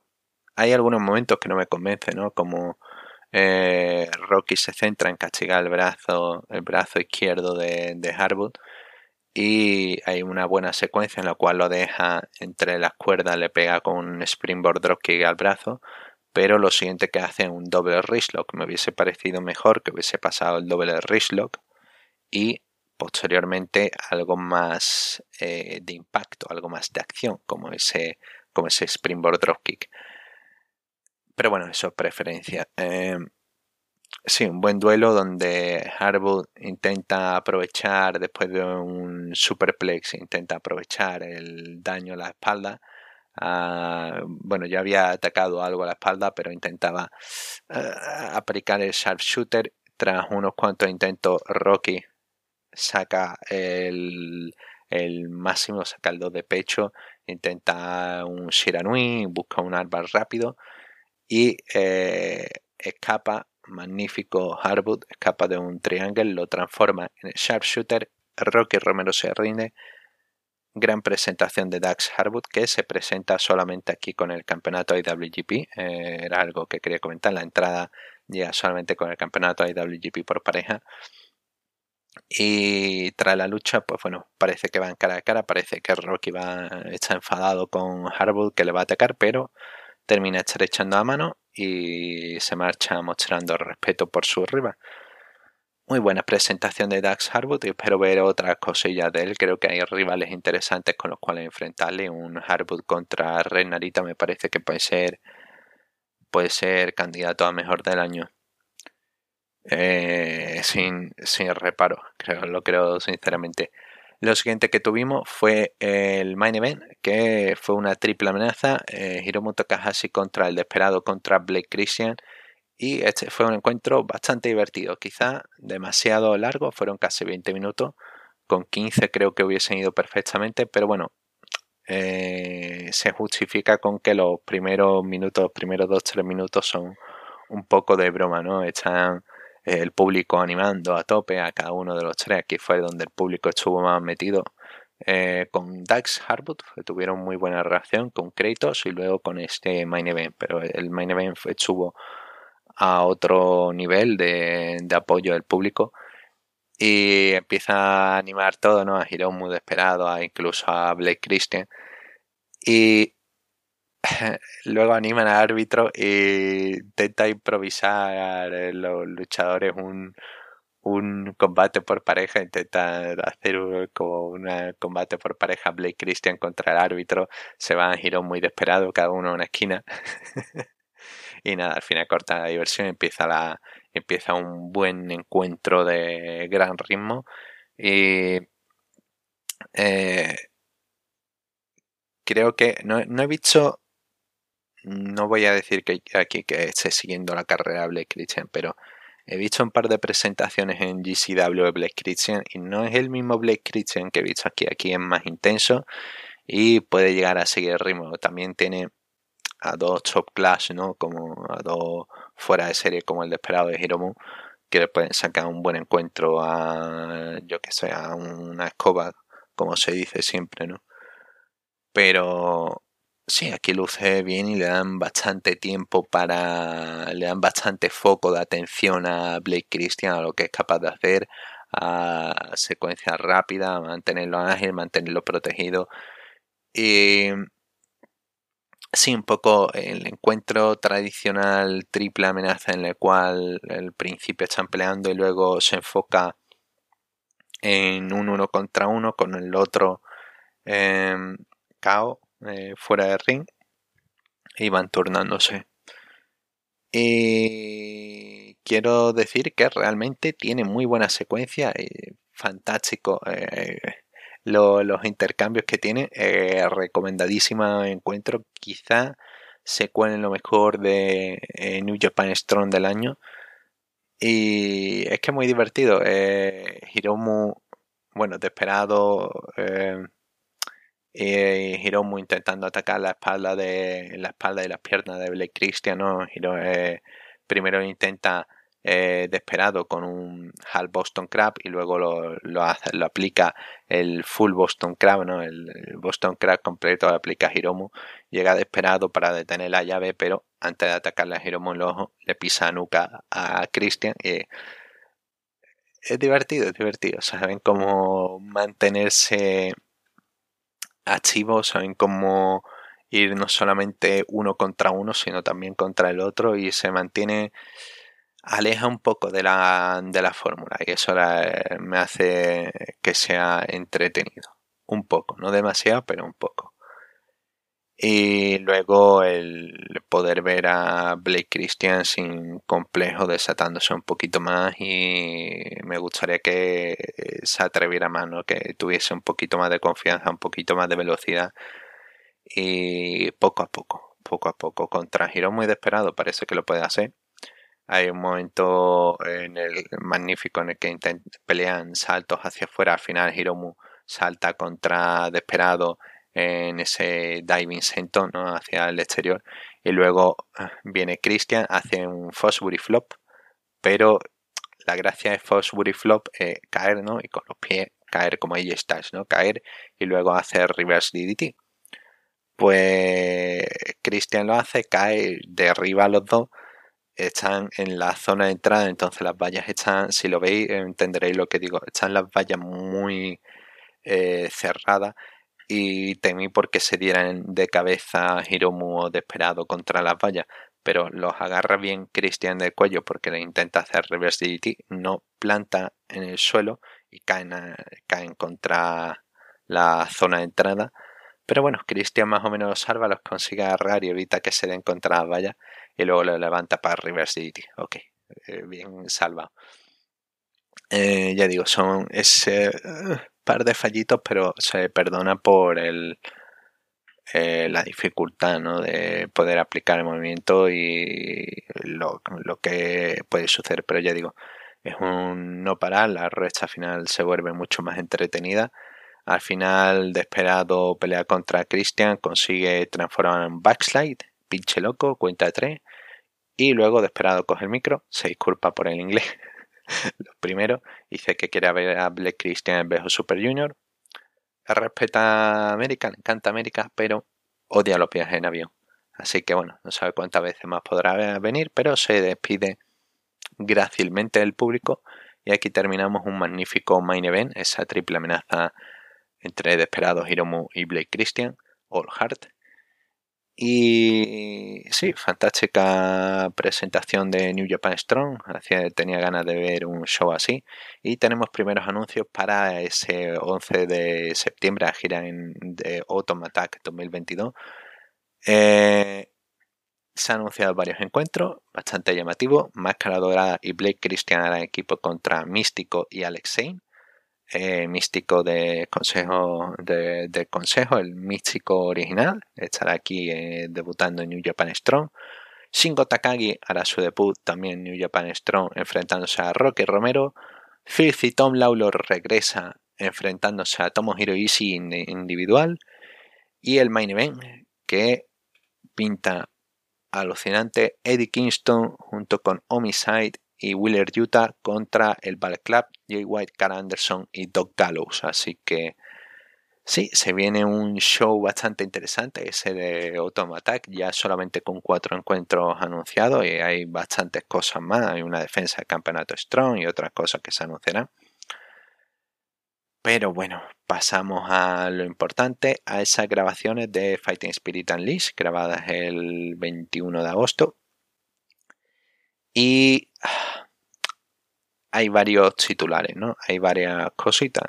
hay algunos momentos que no me convencen, ¿no? Como eh, Rocky se centra en castigar el brazo, el brazo izquierdo de, de Harwood y hay una buena secuencia en la cual lo deja entre las cuerdas, le pega con un springboard dropkick al brazo, pero lo siguiente que hace es un doble wristlock. Me hubiese parecido mejor que hubiese pasado el doble wristlock y posteriormente algo más eh, de impacto, algo más de acción, como ese como ese springboard dropkick. Pero bueno, eso es preferencia. Eh, sí, un buen duelo donde Harwood intenta aprovechar después de un superplex, intenta aprovechar el daño a la espalda. Ah, bueno, ya había atacado algo a la espalda, pero intentaba eh, aplicar el sharpshooter. Tras unos cuantos intentos, Rocky saca el, el máximo, saca el 2 de pecho intenta un Shiranui, busca un árbol rápido y eh, escapa, magnífico Harwood, escapa de un triángulo, lo transforma en el sharpshooter, Rocky Romero se rinde, gran presentación de Dax Harwood que se presenta solamente aquí con el campeonato IWGP, eh, era algo que quería comentar, la entrada llega solamente con el campeonato IWGP por pareja y tras la lucha, pues bueno, parece que van cara a cara, parece que Rocky va, está enfadado con Harwood que le va a atacar, pero termina estrechando a mano y se marcha mostrando respeto por su rival. muy buena presentación de Dax Harwood y espero ver otras cosillas de él. Creo que hay rivales interesantes con los cuales enfrentarle. Un Harwood contra Renarita me parece que puede ser puede ser candidato a mejor del año. Eh, sin, sin reparo, creo, lo creo sinceramente. Lo siguiente que tuvimos fue el main event, que fue una triple amenaza. Eh, Hiromu contra el desesperado contra Blake Christian. Y este fue un encuentro bastante divertido, quizá demasiado largo, fueron casi 20 minutos, con 15 creo que hubiesen ido perfectamente, pero bueno, eh, se justifica con que los primeros minutos, los primeros 2-3 minutos son un poco de broma, ¿no? Están el público animando a tope a cada uno de los tres, aquí fue donde el público estuvo más metido. Eh, con Dax Harwood tuvieron muy buena reacción con Kratos y luego con este main event, pero el main event estuvo a otro nivel de, apoyo del público y empieza a animar todo, ¿no? A Hiromu muy desesperado, a incluso a Blake Christian y luego animan al árbitro e intenta improvisar los luchadores un, un combate por pareja, intenta hacer como un combate por pareja Blake Christian contra el árbitro, se van a Hiromu muy desesperado, cada uno en una esquina. y nada, al final corta la diversión, empieza la empieza un buen encuentro de gran ritmo y eh, creo que no, he visto no voy a decir que aquí que esté siguiendo la carrera de Blake Christian, pero he visto un par de presentaciones en GCW de Christian y no es el mismo Blake Christian que he visto aquí. Aquí es más intenso y puede llegar a seguir el ritmo. También tiene a dos top class, ¿no? Como a dos fuera de serie como el desesperado de Hiromu, que le pueden sacar un buen encuentro a, yo que sé, a una escoba, como se dice siempre, ¿no? Pero sí, aquí luce bien y le dan bastante tiempo para, le dan bastante foco de atención a Blake Christian, a lo que es capaz de hacer, a secuencia rápida, mantenerlo ágil, mantenerlo protegido. Y Sí, un poco el encuentro tradicional triple amenaza en el cual el principio están peleando y luego se enfoca en un uno contra uno con el otro eh, eh, fuera de ring y van turnándose. Y quiero decir que realmente tiene muy buena secuencia y fantástico. Eh, los intercambios que tiene. Eh, recomendadísima encuentro. Quizá se cuelen lo mejor de eh, New Japan Strong del año. Y es que es muy divertido. Eh, Hiromu, bueno, desesperado. Eh, Hiromu intentando atacar la espalda de la espalda y las piernas de Blake Christian. ¿no? Eh, primero intenta eh, desesperado con un half Boston Crab y luego lo, lo, aplica el full Boston Crab, ¿no? El, Boston Crab completo lo aplica Hiromu. Llega desesperado para detener la llave, pero antes de atacarle a Hiromu en el ojo, le pisa nuca a Christian y es divertido, es divertido. Saben cómo mantenerse activos, saben cómo ir no solamente uno contra uno, sino también contra el otro y se mantiene aleja un poco de la, de la fórmula y eso me hace que sea entretenido. Un poco, no demasiado, pero un poco. Y luego el poder ver a Blake Christian sin complejo desatándose un poquito más y me gustaría que se atreviera más, ¿no? que tuviese un poquito más de confianza, un poquito más de velocidad y poco a poco, poco a poco. Contra Giro muy desesperado parece que lo puede hacer hay un momento en el magnífico en el que pelean saltos hacia afuera. Al final Hiromu salta contra Desperado en ese diving ¿no? hacia el exterior. Y luego ah, viene Christian, hace un Fosbury Flop. Pero la gracia de Fosbury Flop es caer, ¿no? Y con los pies caer como ahí estás, ¿no? Caer y luego hacer reverse DDT. Pues Christian lo hace, cae, derriba a los dos están en la zona de entrada, entonces las vallas están, si lo veis entenderéis lo que digo, están las vallas muy eh, cerradas y temí porque se dieran de cabeza Hiromu o desesperado contra las vallas, pero los agarra bien Christian del cuello porque le intenta hacer reverse DDT, no planta en el suelo y caen, caen contra la zona de entrada. Pero bueno, Christian más o menos los salva, los consigue agarrar y evita que se den contra las vallas y luego lo levanta para reverse DDT. Ok, eh, bien salvado. Eh, ya digo, son ese par de fallitos, pero se perdona por el, eh, la dificultad ¿no? de poder aplicar el movimiento y lo, lo, que puede suceder. Pero ya digo, es un no parar, la recta final se vuelve mucho más entretenida. Al final, Desperado pelea contra Christian, consigue transformar en backslide, pinche loco, cuenta tres. Y luego Desperado coge el micro, se disculpa por el inglés. Lo primero, dice que quiere ver a Black Christian en vez Super Junior. Respeta a América, le encanta América, pero odia los viajes en avión. Así que bueno, no sabe cuántas veces más podrá venir, pero se despide grácilmente del público. Y aquí terminamos un magnífico main event, esa triple amenaza entre Desperados Hiromu y Blake Christian, All Heart. Y sí, fantástica presentación de New Japan Strong. tenía ganas de ver un show así. Y tenemos primeros anuncios para ese 11 de septiembre, a gira en, de Autumn Attack 2022. Eh, se han anunciado varios encuentros, bastante llamativos. Máscara Dorada y Blake Christian harán equipo contra Místico y Alex. Eh, místico de consejo, consejo, el místico original, estará aquí eh, debutando en New Japan Strong. Shingo Takagi hará su debut también en New Japan Strong enfrentándose a Rocky Romero. Filthy Tom Lawlor regresa enfrentándose a Tomohiro Ishii individual. Y el main event que pinta alucinante Eddie Kingston junto con Homicide y Wheeler Utah contra el Ball Club, Jay White, Cara Anderson y Doc Gallows. Así que sí, se viene un show bastante interesante, ese de Autumn ya solamente con cuatro encuentros anunciados y hay bastantes cosas más. Hay una defensa del campeonato Strong y otras cosas que se anunciarán. Pero bueno, pasamos a lo importante, a esas grabaciones de Fighting Spirit Unleashed, grabadas el 21 de agosto. Y hay varios titulares, ¿no? Hay varias cositas.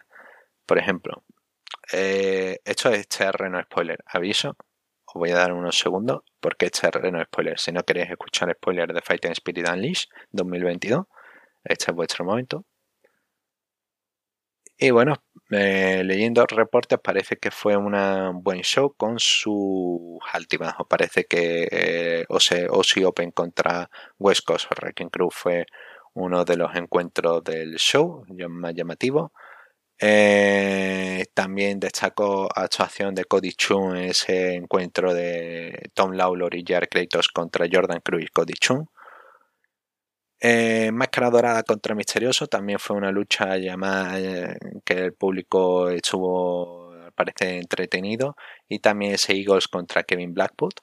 Por ejemplo, eh, esto es terreno spoiler. Aviso, os voy a dar unos segundos porque es terreno spoiler. Si no queréis escuchar spoiler de Fighting Spirit Unleashed 2022, este es vuestro momento. Y bueno, eh, leyendo reportes parece que fue un buen show con su altibajo. Parece que eh, Ozzy Open contra West Coast Wrecking Crew fue uno de los encuentros del show más llamativo. Eh, también destacó actuación de Cody Chun en ese encuentro de Tom Lawlor y Jared Kratos contra Jordan Cruz y Cody Chun. Eh, Máscara Dorada contra Misterioso también fue una lucha llamada eh, que el público estuvo, parece, entretenido. Y también ese Eagles contra Kevin Blackwood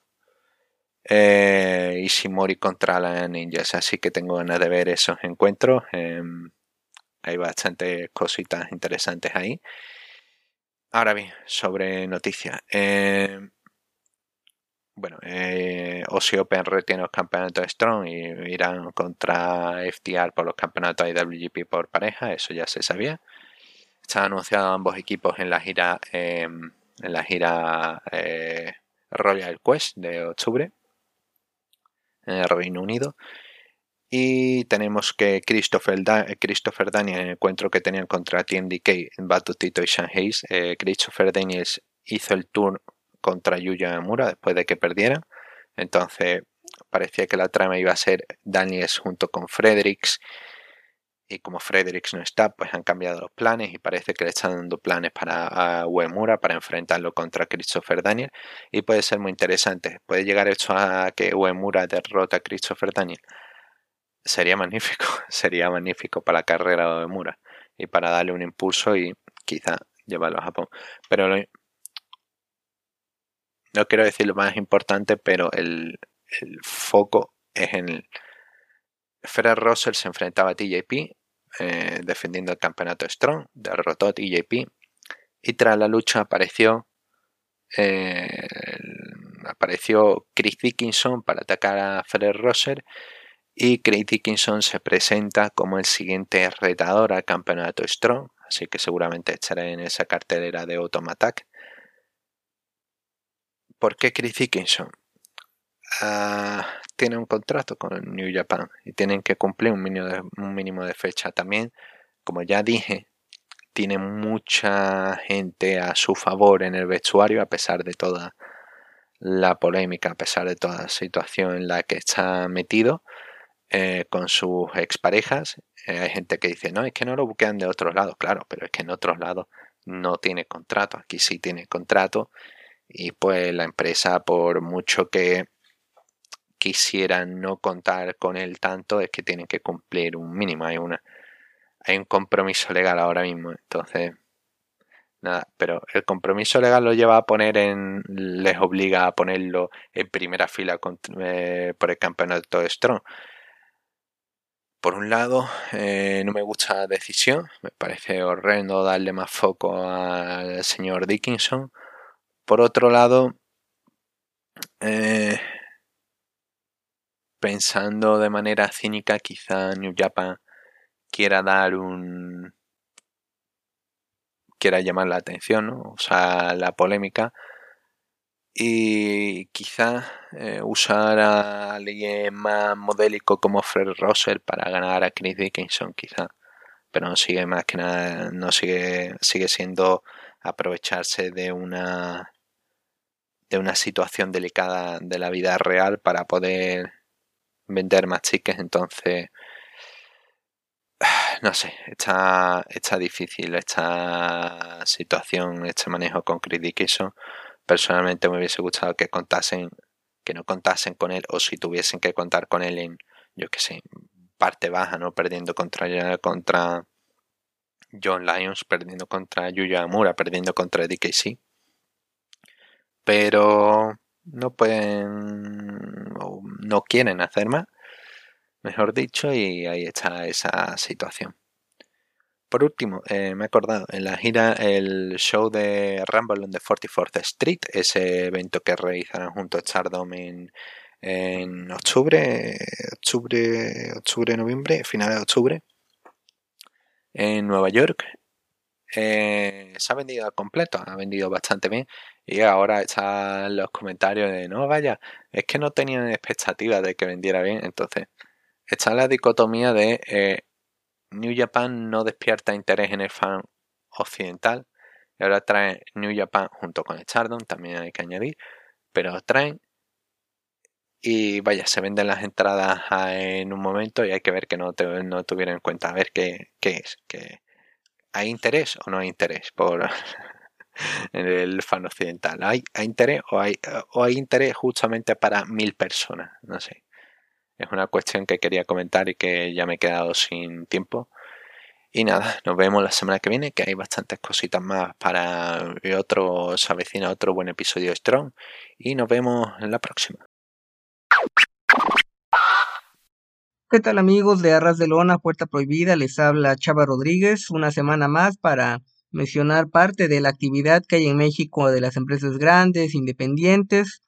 eh, Ishimori contra la Ninjas. Así que tengo ganas de ver esos encuentros. Em, hay bastantes cositas interesantes ahí. Ahora bien, sobre noticias. Bueno, eh, Open retiene los campeonatos Strong y irán contra FTR por los campeonatos IWGP por pareja, eso ya se sabía. Están anunciados ambos equipos en la gira em, en la gira eh, Royal Quest de octubre en el Reino Unido. Y tenemos que Christopher, Christopher Daniel, en el encuentro que tenían contra TMDK en Batutito y Shanghai, eh, Christopher Daniels hizo el tour contra Yuya Amura después de que perdieran. Entonces parecía que la trama iba a ser Daniels junto con Fredericks. Y como Fredericks no está, pues han cambiado los planes y parece que le están dando planes para Uemura para enfrentarlo contra Christopher Daniel. Y puede ser muy interesante. Puede llegar esto a que Uemura derrota a Christopher Daniel. Sería magnífico, sería magnífico para la carrera de Uemura y para darle un impulso y quizá llevarlo a Japón. Pero lo, no quiero decir lo más importante, pero el, foco es en el... Fred Russell se enfrentaba a TJP eh, defendiendo el campeonato Strong, derrotó a TJP y tras la lucha apareció eh, apareció Chris Dickinson para atacar a Fred Rosser y Chris Dickinson se presenta como el siguiente retador al campeonato Strong, así que seguramente estaré en esa cartelera de Automatic. ¿Por qué Chris Dickinson? Ah, tiene un contrato con New Japan y tienen que cumplir un mínimo, de, fecha. También, como ya dije, tiene mucha gente a su favor en el vestuario a pesar de toda la polémica, a pesar de toda la situación en la que está metido eh, con sus exparejas. Eh, hay gente que dice, no, es que no lo buquean de otros lados, claro, pero es que en otros lados no tiene contrato, aquí sí tiene contrato y pues la empresa por mucho que quisiera no contar con él tanto es que tienen que cumplir un mínimo, hay una hay un compromiso legal ahora mismo, entonces nada, pero el compromiso legal lo lleva a poner en les obliga a ponerlo en primera fila eh, por el campeonato de Strong por un lado, eh, no me gusta la decisión, me parece horrendo darle más foco al señor Dickinson. Por otro lado, eh, pensando de manera cínica, quizá New Japan quiera dar un. quiera llamar la atención, ¿no? o sea, la polémica y quizá eh, usar a alguien más modélico como Fred Russell para ganar a Chris Dickinson quizá pero no sigue más que nada no sigue sigue siendo aprovecharse de una de una situación delicada de la vida real para poder vender más tickets entonces no sé, está, está difícil esta situación, este manejo con Chris personalmente me hubiese gustado que contasen, que no contasen con él, o si tuviesen que contar con él en, yo que sé, parte baja, ¿no? Perdiendo contra, contra John Lyons, perdiendo contra Yuya Amura, perdiendo contra DKC. Pero no pueden, no quieren hacer más, mejor dicho, y ahí está esa situación. Por último, eh, me he acordado, en la gira, el show de Rumble on the 44th Street, ese evento que realizarán junto a Stardom en, en octubre, octubre, octubre, noviembre, final de octubre, en Nueva York. Eh, se ha vendido al completo, ha vendido bastante bien y ahora están los comentarios de no vaya, es que no tenían expectativas de que vendiera bien, entonces está la dicotomía de eh, New Japan no despierta interés en el fan occidental. Y ahora trae New Japan junto con Stardom, también hay que añadir. Pero traen y vaya, se venden las entradas en un momento y hay que ver que no, no tuvieron en cuenta, a ver qué, es, que hay interés o no hay interés por el fan occidental. ¿Hay, ¿Hay, interés o hay, o hay interés justamente para mil personas? No sé es una cuestión que quería comentar y que ya me he quedado sin tiempo. Y nada, nos vemos la semana que viene, que hay bastantes cositas más para otro, se avecina otro buen episodio de Strong. Y nos vemos en la próxima. ¿Qué tal amigos de Arras de Lona, Puerta Prohibida? Les habla Chava Rodríguez, una semana más para mencionar parte de la actividad que hay en México de las empresas grandes, independientes,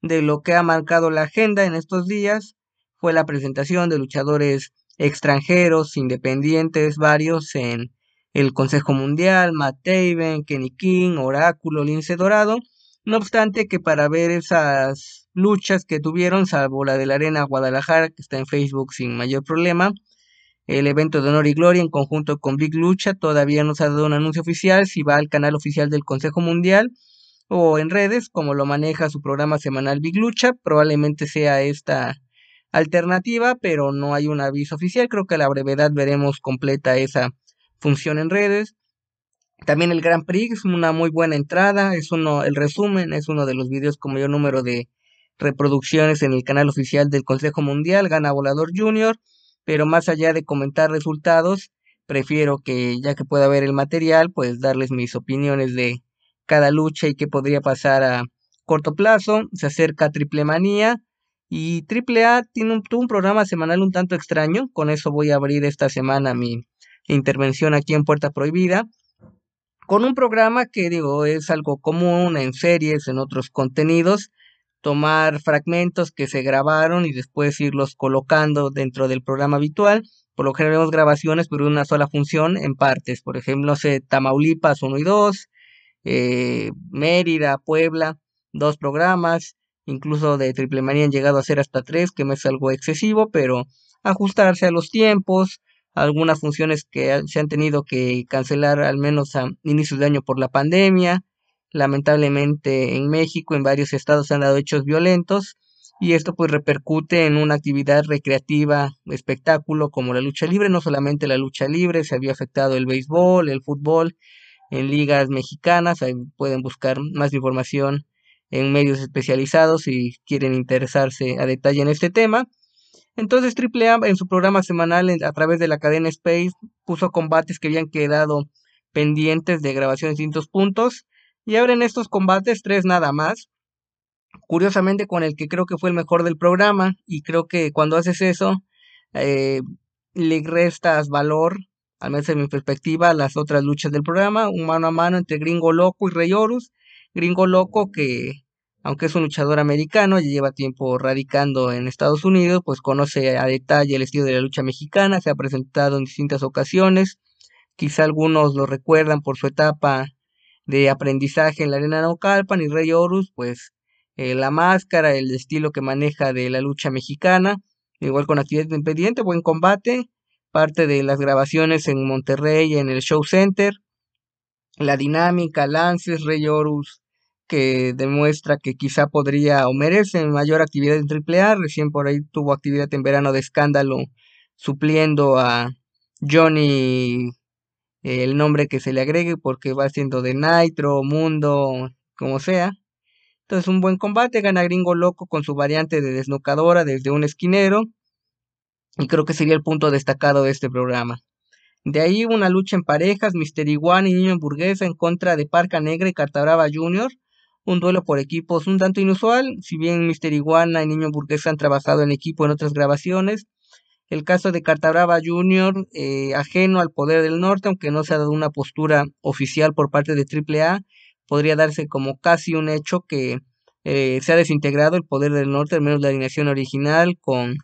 de lo que ha marcado la agenda en estos días fue la presentación de luchadores extranjeros, independientes, varios en el Consejo Mundial, Matt Taven, Kenny King, Oráculo, Lince Dorado. No obstante que para ver esas luchas que tuvieron, salvo la de la Arena Guadalajara, que está en Facebook sin mayor problema, el evento de Honor y Gloria en conjunto con Big Lucha todavía no se ha dado un anuncio oficial si va al canal oficial del Consejo Mundial o en redes, como lo maneja su programa semanal Big Lucha, probablemente sea esta alternativa, pero no hay un aviso oficial. Creo que a la brevedad veremos completa esa función en redes. También el Grand Prix es una muy buena entrada, es uno, el resumen es uno de los videos con mayor número de reproducciones en el canal oficial del Consejo Mundial, gana Volador Junior, pero más allá de comentar resultados, prefiero que ya que pueda ver el material, pues darles mis opiniones de cada lucha y qué podría pasar a corto plazo. Se acerca Triple Manía, y AAA tiene un, un programa semanal un tanto extraño, con eso voy a abrir esta semana mi intervención aquí en Puerta Prohibida, con un programa que digo es algo común en series, en otros contenidos, tomar fragmentos que se grabaron y después irlos colocando dentro del programa habitual. Por lo general vemos grabaciones pero una sola función en partes. Por ejemplo, no sé, Tamaulipas 1 y 2, eh, Mérida, Puebla, dos programas, incluso de triple manía han llegado a ser hasta tres, que me es algo excesivo, pero ajustarse a los tiempos, algunas funciones que se han tenido que cancelar al menos a inicios de año por la pandemia. Lamentablemente en México, en varios estados se han dado hechos violentos y esto pues repercute en una actividad recreativa, espectáculo como la lucha libre, no solamente la lucha libre, se había afectado el béisbol, el fútbol, en ligas mexicanas, ahí pueden buscar más información en medios especializados si quieren interesarse a detalle en este tema. Entonces AAA en su programa semanal a través de la cadena Space puso combates que habían quedado pendientes de grabación en distintos puntos y abren estos combates tres nada más. Curiosamente con el que creo que fue el mejor del programa y creo que cuando haces eso eh, le restas valor, al menos en mi perspectiva, a las otras luchas del programa, un mano a mano entre Gringo Loco y Rey Horus. Gringo Loco que aunque es un luchador americano, ya lleva tiempo radicando en Estados Unidos, pues conoce a detalle el estilo de la lucha mexicana, se ha presentado en distintas ocasiones, quizá algunos lo recuerdan por su etapa de aprendizaje en la arena Naucalpan y Rey Horus, pues eh, la máscara, el estilo que maneja de la lucha mexicana, igual con actividad independiente, buen combate, parte de las grabaciones en Monterrey en el Show Center, la dinámica, lances, Rey Horus, que demuestra que quizá podría o merece mayor actividad en AAA. Recién por ahí tuvo actividad en verano de escándalo, supliendo a Johnny el nombre que se le agregue, porque va siendo de Nitro, Mundo, como sea. Entonces, un buen combate. Gana Gringo Loco con su variante de desnucadora desde un esquinero. Y creo que sería el punto destacado de este programa. De ahí una lucha en parejas, Mister Iguana y Niño Hamburguesa en contra de Parca Negra y Cartabrava Jr un duelo por equipos un tanto inusual, si bien Mister Iguana y Niño Burguesa han trabajado en equipo en otras grabaciones. El caso de Cartabrava Jr., eh, ajeno al poder del norte, aunque no se ha dado una postura oficial por parte de AAA, podría darse como casi un hecho que eh, se ha desintegrado el poder del norte, al menos la alineación original, con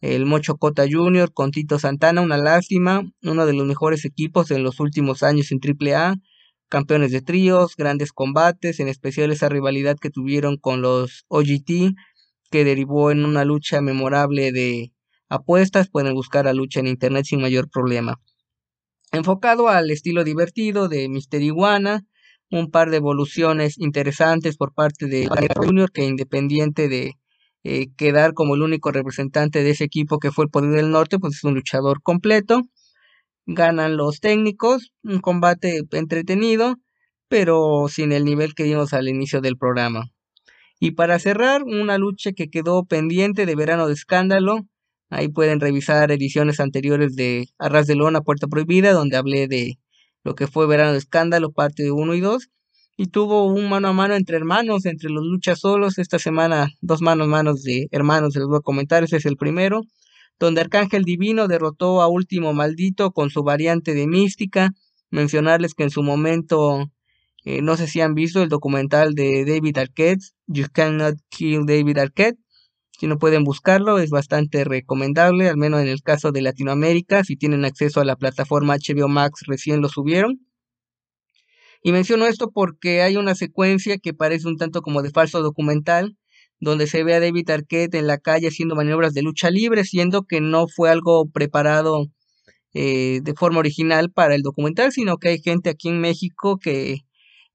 el Mocho Cota Jr., con Tito Santana, una lástima, uno de los mejores equipos en los últimos años en AAA campeones de tríos, grandes combates, en especial esa rivalidad que tuvieron con los OGT, que derivó en una lucha memorable de apuestas, pueden buscar la lucha en internet sin mayor problema. Enfocado al estilo divertido de Mister Iguana, un par de evoluciones interesantes por parte de Junior, que independiente de eh, quedar como el único representante de ese equipo que fue el Poder del Norte, pues es un luchador completo ganan los técnicos, un combate entretenido, pero sin el nivel que vimos al inicio del programa. Y para cerrar, una lucha que quedó pendiente de verano de escándalo. Ahí pueden revisar ediciones anteriores de Arras de Lona, Puerta Prohibida, donde hablé de lo que fue verano de escándalo, parte 1 y 2. Y tuvo un mano a mano entre hermanos, entre los luchas solos. Esta semana, dos manos a manos de hermanos, les voy a comentar. Ese es el primero donde Arcángel Divino derrotó a Último Maldito con su variante de mística. Mencionarles que en su momento, eh, no sé si han visto el documental de David Arquette, You Cannot Kill David Arquette. Si no pueden buscarlo, es bastante recomendable, al menos en el caso de Latinoamérica. Si tienen acceso a la plataforma HBO Max, recién lo subieron. Y menciono esto porque hay una secuencia que parece un tanto como de falso documental, donde se ve a David Arquette en la calle haciendo maniobras de lucha libre, siendo que no fue algo preparado eh, de forma original para el documental, sino que hay gente aquí en México que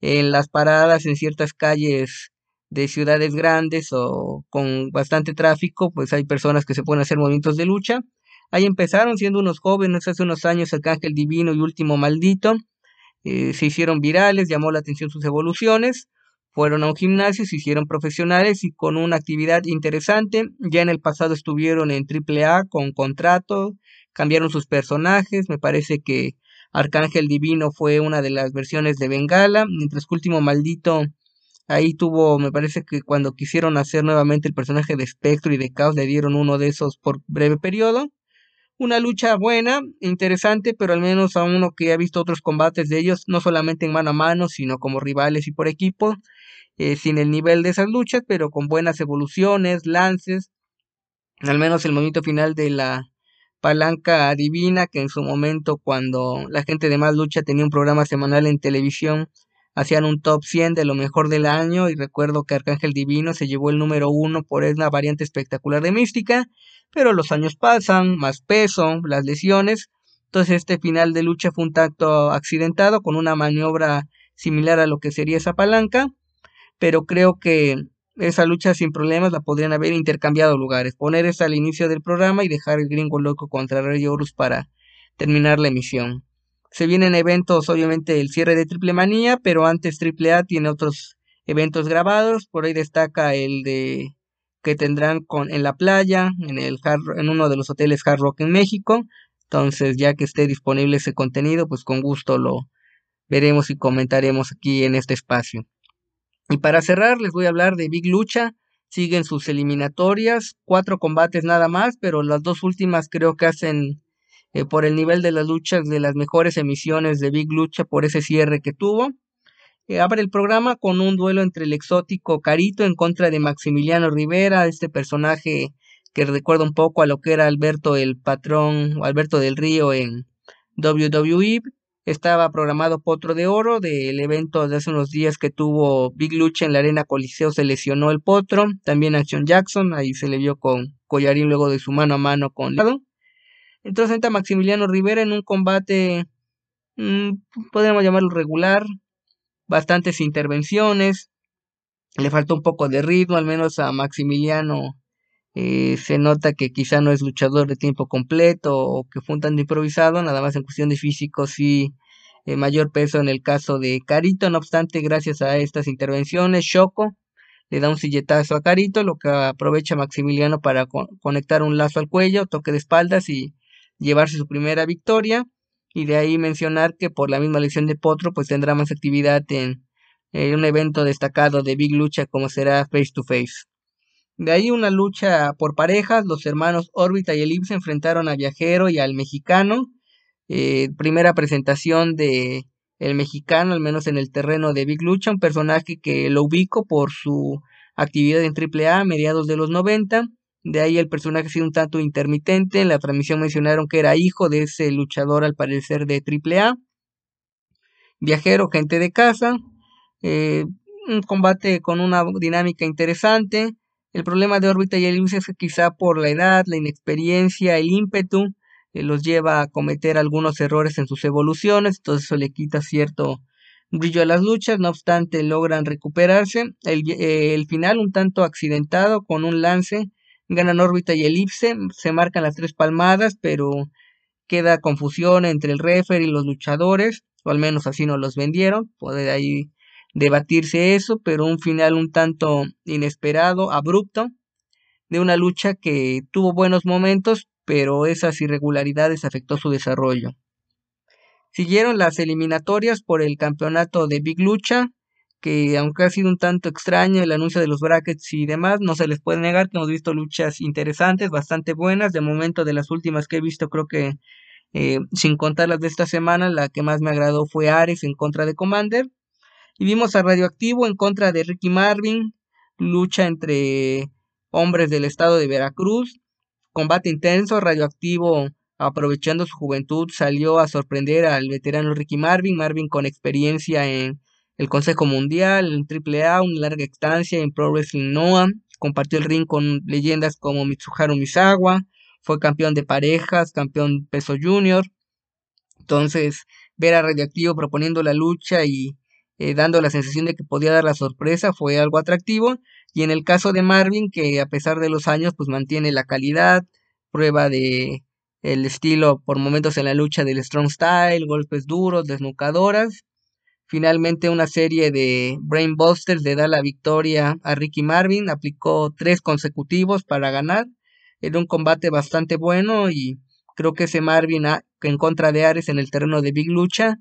en las paradas en ciertas calles de ciudades grandes o con bastante tráfico, pues hay personas que se pueden hacer movimientos de lucha. Ahí empezaron siendo unos jóvenes hace unos años, Arcángel Divino y Último Maldito. Eh, se hicieron virales, llamó la atención sus evoluciones fueron a un gimnasio, se hicieron profesionales y con una actividad interesante. Ya en el pasado estuvieron en AAA con contrato, cambiaron sus personajes. Me parece que Arcángel Divino fue una de las versiones de Bengala, mientras que Último Maldito ahí tuvo, me parece que cuando quisieron hacer nuevamente el personaje de Spectro y de Caos le dieron uno de esos por breve periodo. Una lucha buena, interesante, pero al menos a uno que ha visto otros combates de ellos, no solamente en mano a mano, sino como rivales y por equipo, eh, sin el nivel de esas luchas, pero con buenas evoluciones, lances, al menos el momento final de la palanca divina, que en su momento cuando la gente de más lucha tenía un programa semanal en televisión, hacían un top 100 de lo mejor del año y recuerdo que Arcángel Divino se llevó el número uno por una variante espectacular de mística, pero los años pasan, más peso, las lesiones, entonces este final de lucha fue un tacto accidentado con una maniobra similar a lo que sería esa palanca, pero creo que esa lucha sin problemas la podrían haber intercambiado lugares, poner esa al inicio del programa y dejar el gringo loco contra Rey Horus para terminar la emisión. Se vienen eventos, obviamente el cierre de Triple Manía, pero antes Triple A tiene otros eventos grabados, por ahí destaca el de que tendrán con, en la playa, en, el en uno de los hoteles Hard Rock en México. Entonces, ya que esté disponible ese contenido, pues con gusto lo veremos y comentaremos aquí en este espacio. Y para cerrar, les voy a hablar de Big Lucha. Siguen sus eliminatorias, cuatro combates nada más, pero las dos últimas creo que hacen eh, por el nivel de las luchas de las mejores emisiones de Big Lucha por ese cierre que tuvo. Eh, abre el programa con un duelo entre el exótico Carito en contra de Maximiliano Rivera, este personaje que recuerda un poco a lo que era Alberto el patrón o Alberto del Río en WWE. Estaba programado Potro de Oro del evento de hace unos días que tuvo Big Lucha en la Arena Coliseo, se lesionó el Potro. También Action Jackson, ahí se le vio con Collarín luego de su mano a mano con Lado. Entonces entra Maximiliano Rivera en un combate, mm, podríamos llamarlo regular, bastantes intervenciones. Le faltó un poco de ritmo, al menos a Maximiliano eh, se nota que quizá no es luchador de tiempo completo o que fue un tanto improvisado, nada más en cuestión de físico sí eh, mayor peso en el caso de Carito, no obstante gracias a estas intervenciones Choco le da un silletazo a Carito, lo que aprovecha Maximiliano para conectar un lazo al cuello, toque de espaldas y llevarse su primera victoria y de ahí mencionar que por la misma lesión de Potro pues tendrá más actividad en un evento destacado de Big Lucha como será Face to Face. De ahí una lucha por parejas, los hermanos Órbita y Elipse enfrentaron a Viajero y al Mexicano. Eh, primera presentación de el Mexicano, al menos en el terreno de Big Lucha, un personaje que lo ubico por su actividad en AAA a mediados de los 90. De ahí el personaje ha sido un tanto intermitente. En la transmisión mencionaron que era hijo de ese luchador al parecer de AAA. Viajero, gente de casa. Eh, un combate con una dinámica interesante. El problema de órbita y elipse es que quizá por la edad, la inexperiencia, el ímpetu, eh, los lleva a cometer algunos errores en sus evoluciones, entonces eso le quita cierto brillo a las luchas, no obstante logran recuperarse. El, eh, el final un tanto accidentado con un lance, ganan órbita y elipse, se marcan las tres palmadas, pero queda confusión entre el refer y los luchadores, o al menos así no los vendieron, puede ahí debatirse eso, pero un final un tanto inesperado, abrupto, de una lucha que tuvo buenos momentos, pero esas irregularidades afectó su desarrollo. Siguieron las eliminatorias por el campeonato de Big Lucha, que aunque ha sido un tanto extraño el anuncio de los brackets y demás, no se les puede negar que hemos visto luchas interesantes, bastante buenas. De momento, de las últimas que he visto, creo que eh, sin contar las de esta semana, la que más me agradó fue Ares en contra de Commander. Y vimos a Radioactivo en contra de Ricky Marvin, lucha entre hombres del estado de Veracruz, combate intenso, Radioactivo aprovechando su juventud salió a sorprender al veterano Ricky Marvin, Marvin con experiencia en el Consejo Mundial, en AAA, una larga estancia en Pro Wrestling Noah, compartió el ring con leyendas como Mitsuharu Misawa, fue campeón de parejas, campeón peso junior. Entonces, ver a Radioactivo proponiendo la lucha y eh, dando la sensación de que podía dar la sorpresa, fue algo atractivo. Y en el caso de Marvin, que a pesar de los años, pues mantiene la calidad, prueba de el estilo por momentos en la lucha del strong style, golpes duros, desnucadoras. Finalmente una serie de brainbusters le da la victoria a Ricky Marvin, aplicó tres consecutivos para ganar. Era un combate bastante bueno y creo que ese Marvin en contra de Ares en el terreno de Big Lucha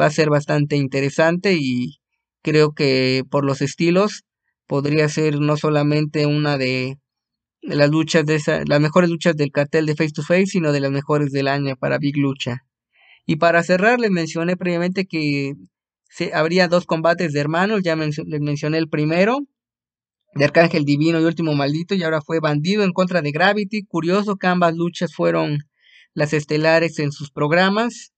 va a ser bastante interesante y creo que por los estilos podría ser no solamente una de, las luchas de esa, las mejores luchas del cartel de Face to Face, sino de las mejores del año para Big Lucha. Y para cerrar, les mencioné previamente que habría dos combates de hermanos, ya les mencioné el primero, de Arcángel Divino y Último Maldito, y ahora fue Bandido en contra de Gravity. Curioso que ambas luchas fueron las estelares en sus programas.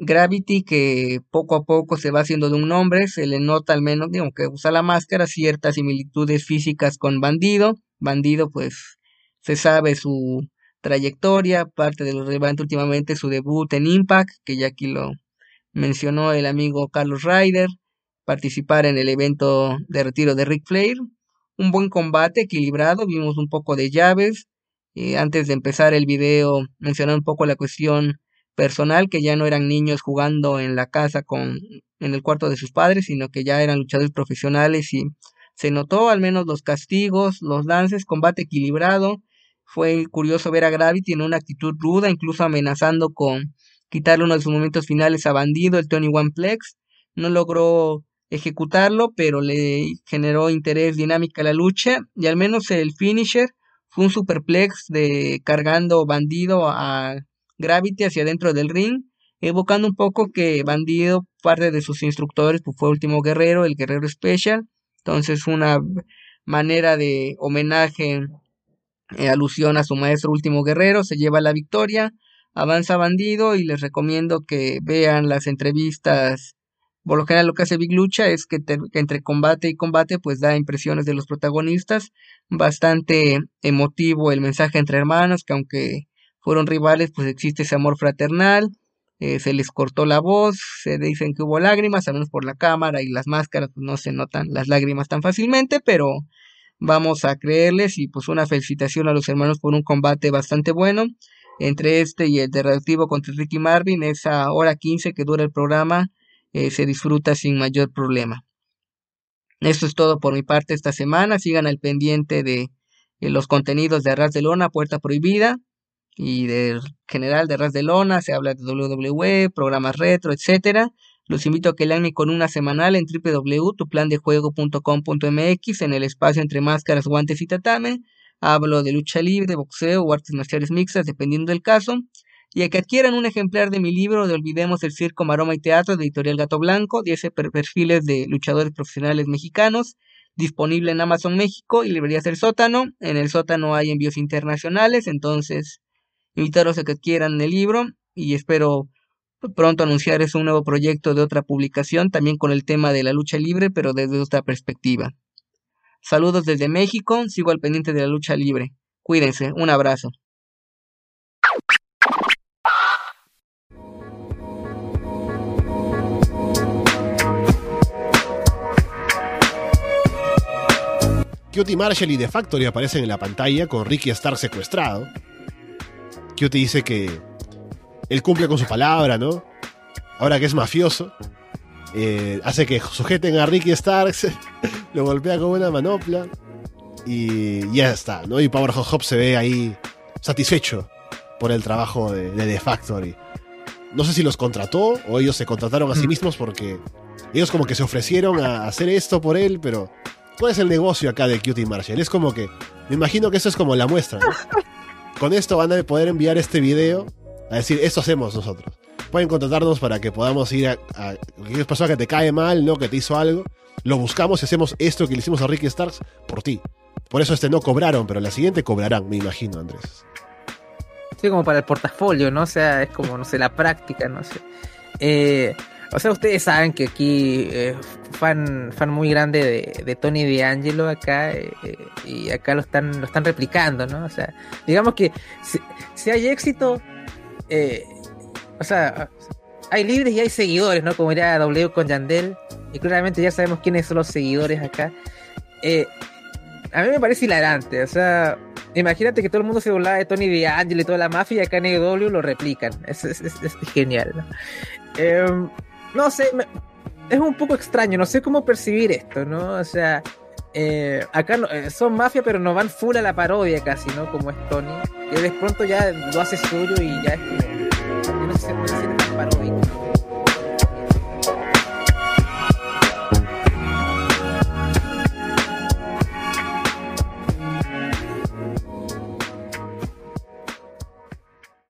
Gravity, que poco a poco se va haciendo de un nombre, se le nota al menos, digo, que usa la máscara, ciertas similitudes físicas con Bandido. Bandido, pues, se sabe su trayectoria, parte de lo relevante últimamente su debut en Impact, que ya aquí lo mencionó el amigo Carlos Ryder, participar en el evento de retiro de Ric Flair. Un buen combate equilibrado, vimos un poco de llaves. Eh, antes de empezar el video mencioné un poco la cuestión personal, que ya no eran niños jugando en la casa con en el cuarto de sus padres, sino que ya eran luchadores profesionales y se notó al menos los castigos, los lances, combate equilibrado. Fue curioso ver a Gravity en una actitud ruda, incluso amenazando con quitarle uno de sus momentos finales a Bandido, el Tony One Plex. No logró ejecutarlo, pero le generó interés, dinámica a la lucha y al menos el finisher fue un superplex de cargando Bandido a Gravity hacia dentro del ring, evocando un poco que Bandido, parte de sus instructores, pues fue Último Guerrero, el Guerrero Special, entonces una manera de homenaje, eh, alusión a su maestro Último Guerrero, se lleva la victoria, avanza Bandido y les recomiendo que vean las entrevistas. Por lo general lo que hace Big Lucha es que, que entre combate y combate pues da impresiones de los protagonistas, bastante emotivo el mensaje entre hermanos, que aunque fueron rivales, pues existe ese amor fraternal. Eh, se les cortó la voz, se dicen que hubo lágrimas, al menos por la cámara y las máscaras, pues no se notan las lágrimas tan fácilmente, pero vamos a creerles y pues una felicitación a los hermanos por un combate bastante bueno entre este y el de Radioactivo contra Ricky Marvin, esa hora 15 que dura el programa eh, se disfruta sin mayor problema. Esto es todo por mi parte esta semana, sigan al pendiente de, de los contenidos de Arras de Lona, Puerta Prohibida, y de general de Ras de Lona, se habla de WWE, programas retro, etcétera. Los invito a que lean mi columna semanal en www.tuplandejuego.com.mx en el espacio entre máscaras, guantes y tatame. Hablo de lucha libre, boxeo o artes marciales mixtas, dependiendo del caso. Y a que adquieran un ejemplar de mi libro de Olvidemos el Circo, Maroma y Teatro de Editorial Gato Blanco, 10 perfiles de luchadores profesionales mexicanos, disponible en Amazon México y librerías del sótano. En el sótano hay envíos internacionales, entonces Invitaros a que adquieran el libro y espero pronto anunciar un nuevo proyecto de otra publicación, también con el tema de la lucha libre, pero desde otra perspectiva. Saludos desde México, sigo al pendiente de la lucha libre. Cuídense, un abrazo. Cutie Marshall y The Factory aparecen en la pantalla con Ricky Star secuestrado te dice que él cumple con su palabra, ¿no? Ahora que es mafioso, eh, hace que sujeten a Ricky Starks, lo golpea con una manopla y ya está, ¿no? Y Power Hop se ve ahí satisfecho por el trabajo de, The Factory. No sé si los contrató o ellos se contrataron a sí mm. mismos porque ellos como que se ofrecieron a hacer esto por él, pero ¿cuál es el negocio acá de Cutie Marshall? Es como que, me imagino que eso es como la muestra, ¿no? con esto van a poder enviar este video a decir, esto hacemos nosotros. Pueden contratarnos para que podamos ir a, a cualquier persona que te cae mal, ¿no? Que te hizo algo. Lo buscamos y hacemos esto que le hicimos a Ricky Starks por ti. Por eso este no cobraron, pero la siguiente cobrarán, me imagino, Andrés. Sí, como para el portafolio, ¿no? O sea, es como, no sé, la práctica, no sé. Eh, o sea, ustedes saben que aquí eh, fan, fan muy grande de, de Tony D'Angelo acá eh, eh, y acá lo están, lo están replicando, ¿no? O sea, digamos que si, hay éxito, o sea, hay líderes y hay seguidores, ¿no? Como era W con Yandel y claramente ya sabemos quiénes son los seguidores acá. a mí me parece hilarante, o sea, imagínate que todo el mundo se burlaba de Tony D'Angelo y toda la mafia y acá en AEW lo replican. Es, es, genial, ¿no? No sé, es un poco extraño, no sé cómo percibir esto, ¿no? O sea, eh, acá eh, son mafia, pero no van full a la parodia casi, ¿no? Como es Tony. Que de pronto ya lo hace suyo y ya es como. No sé si se puede tan paródico.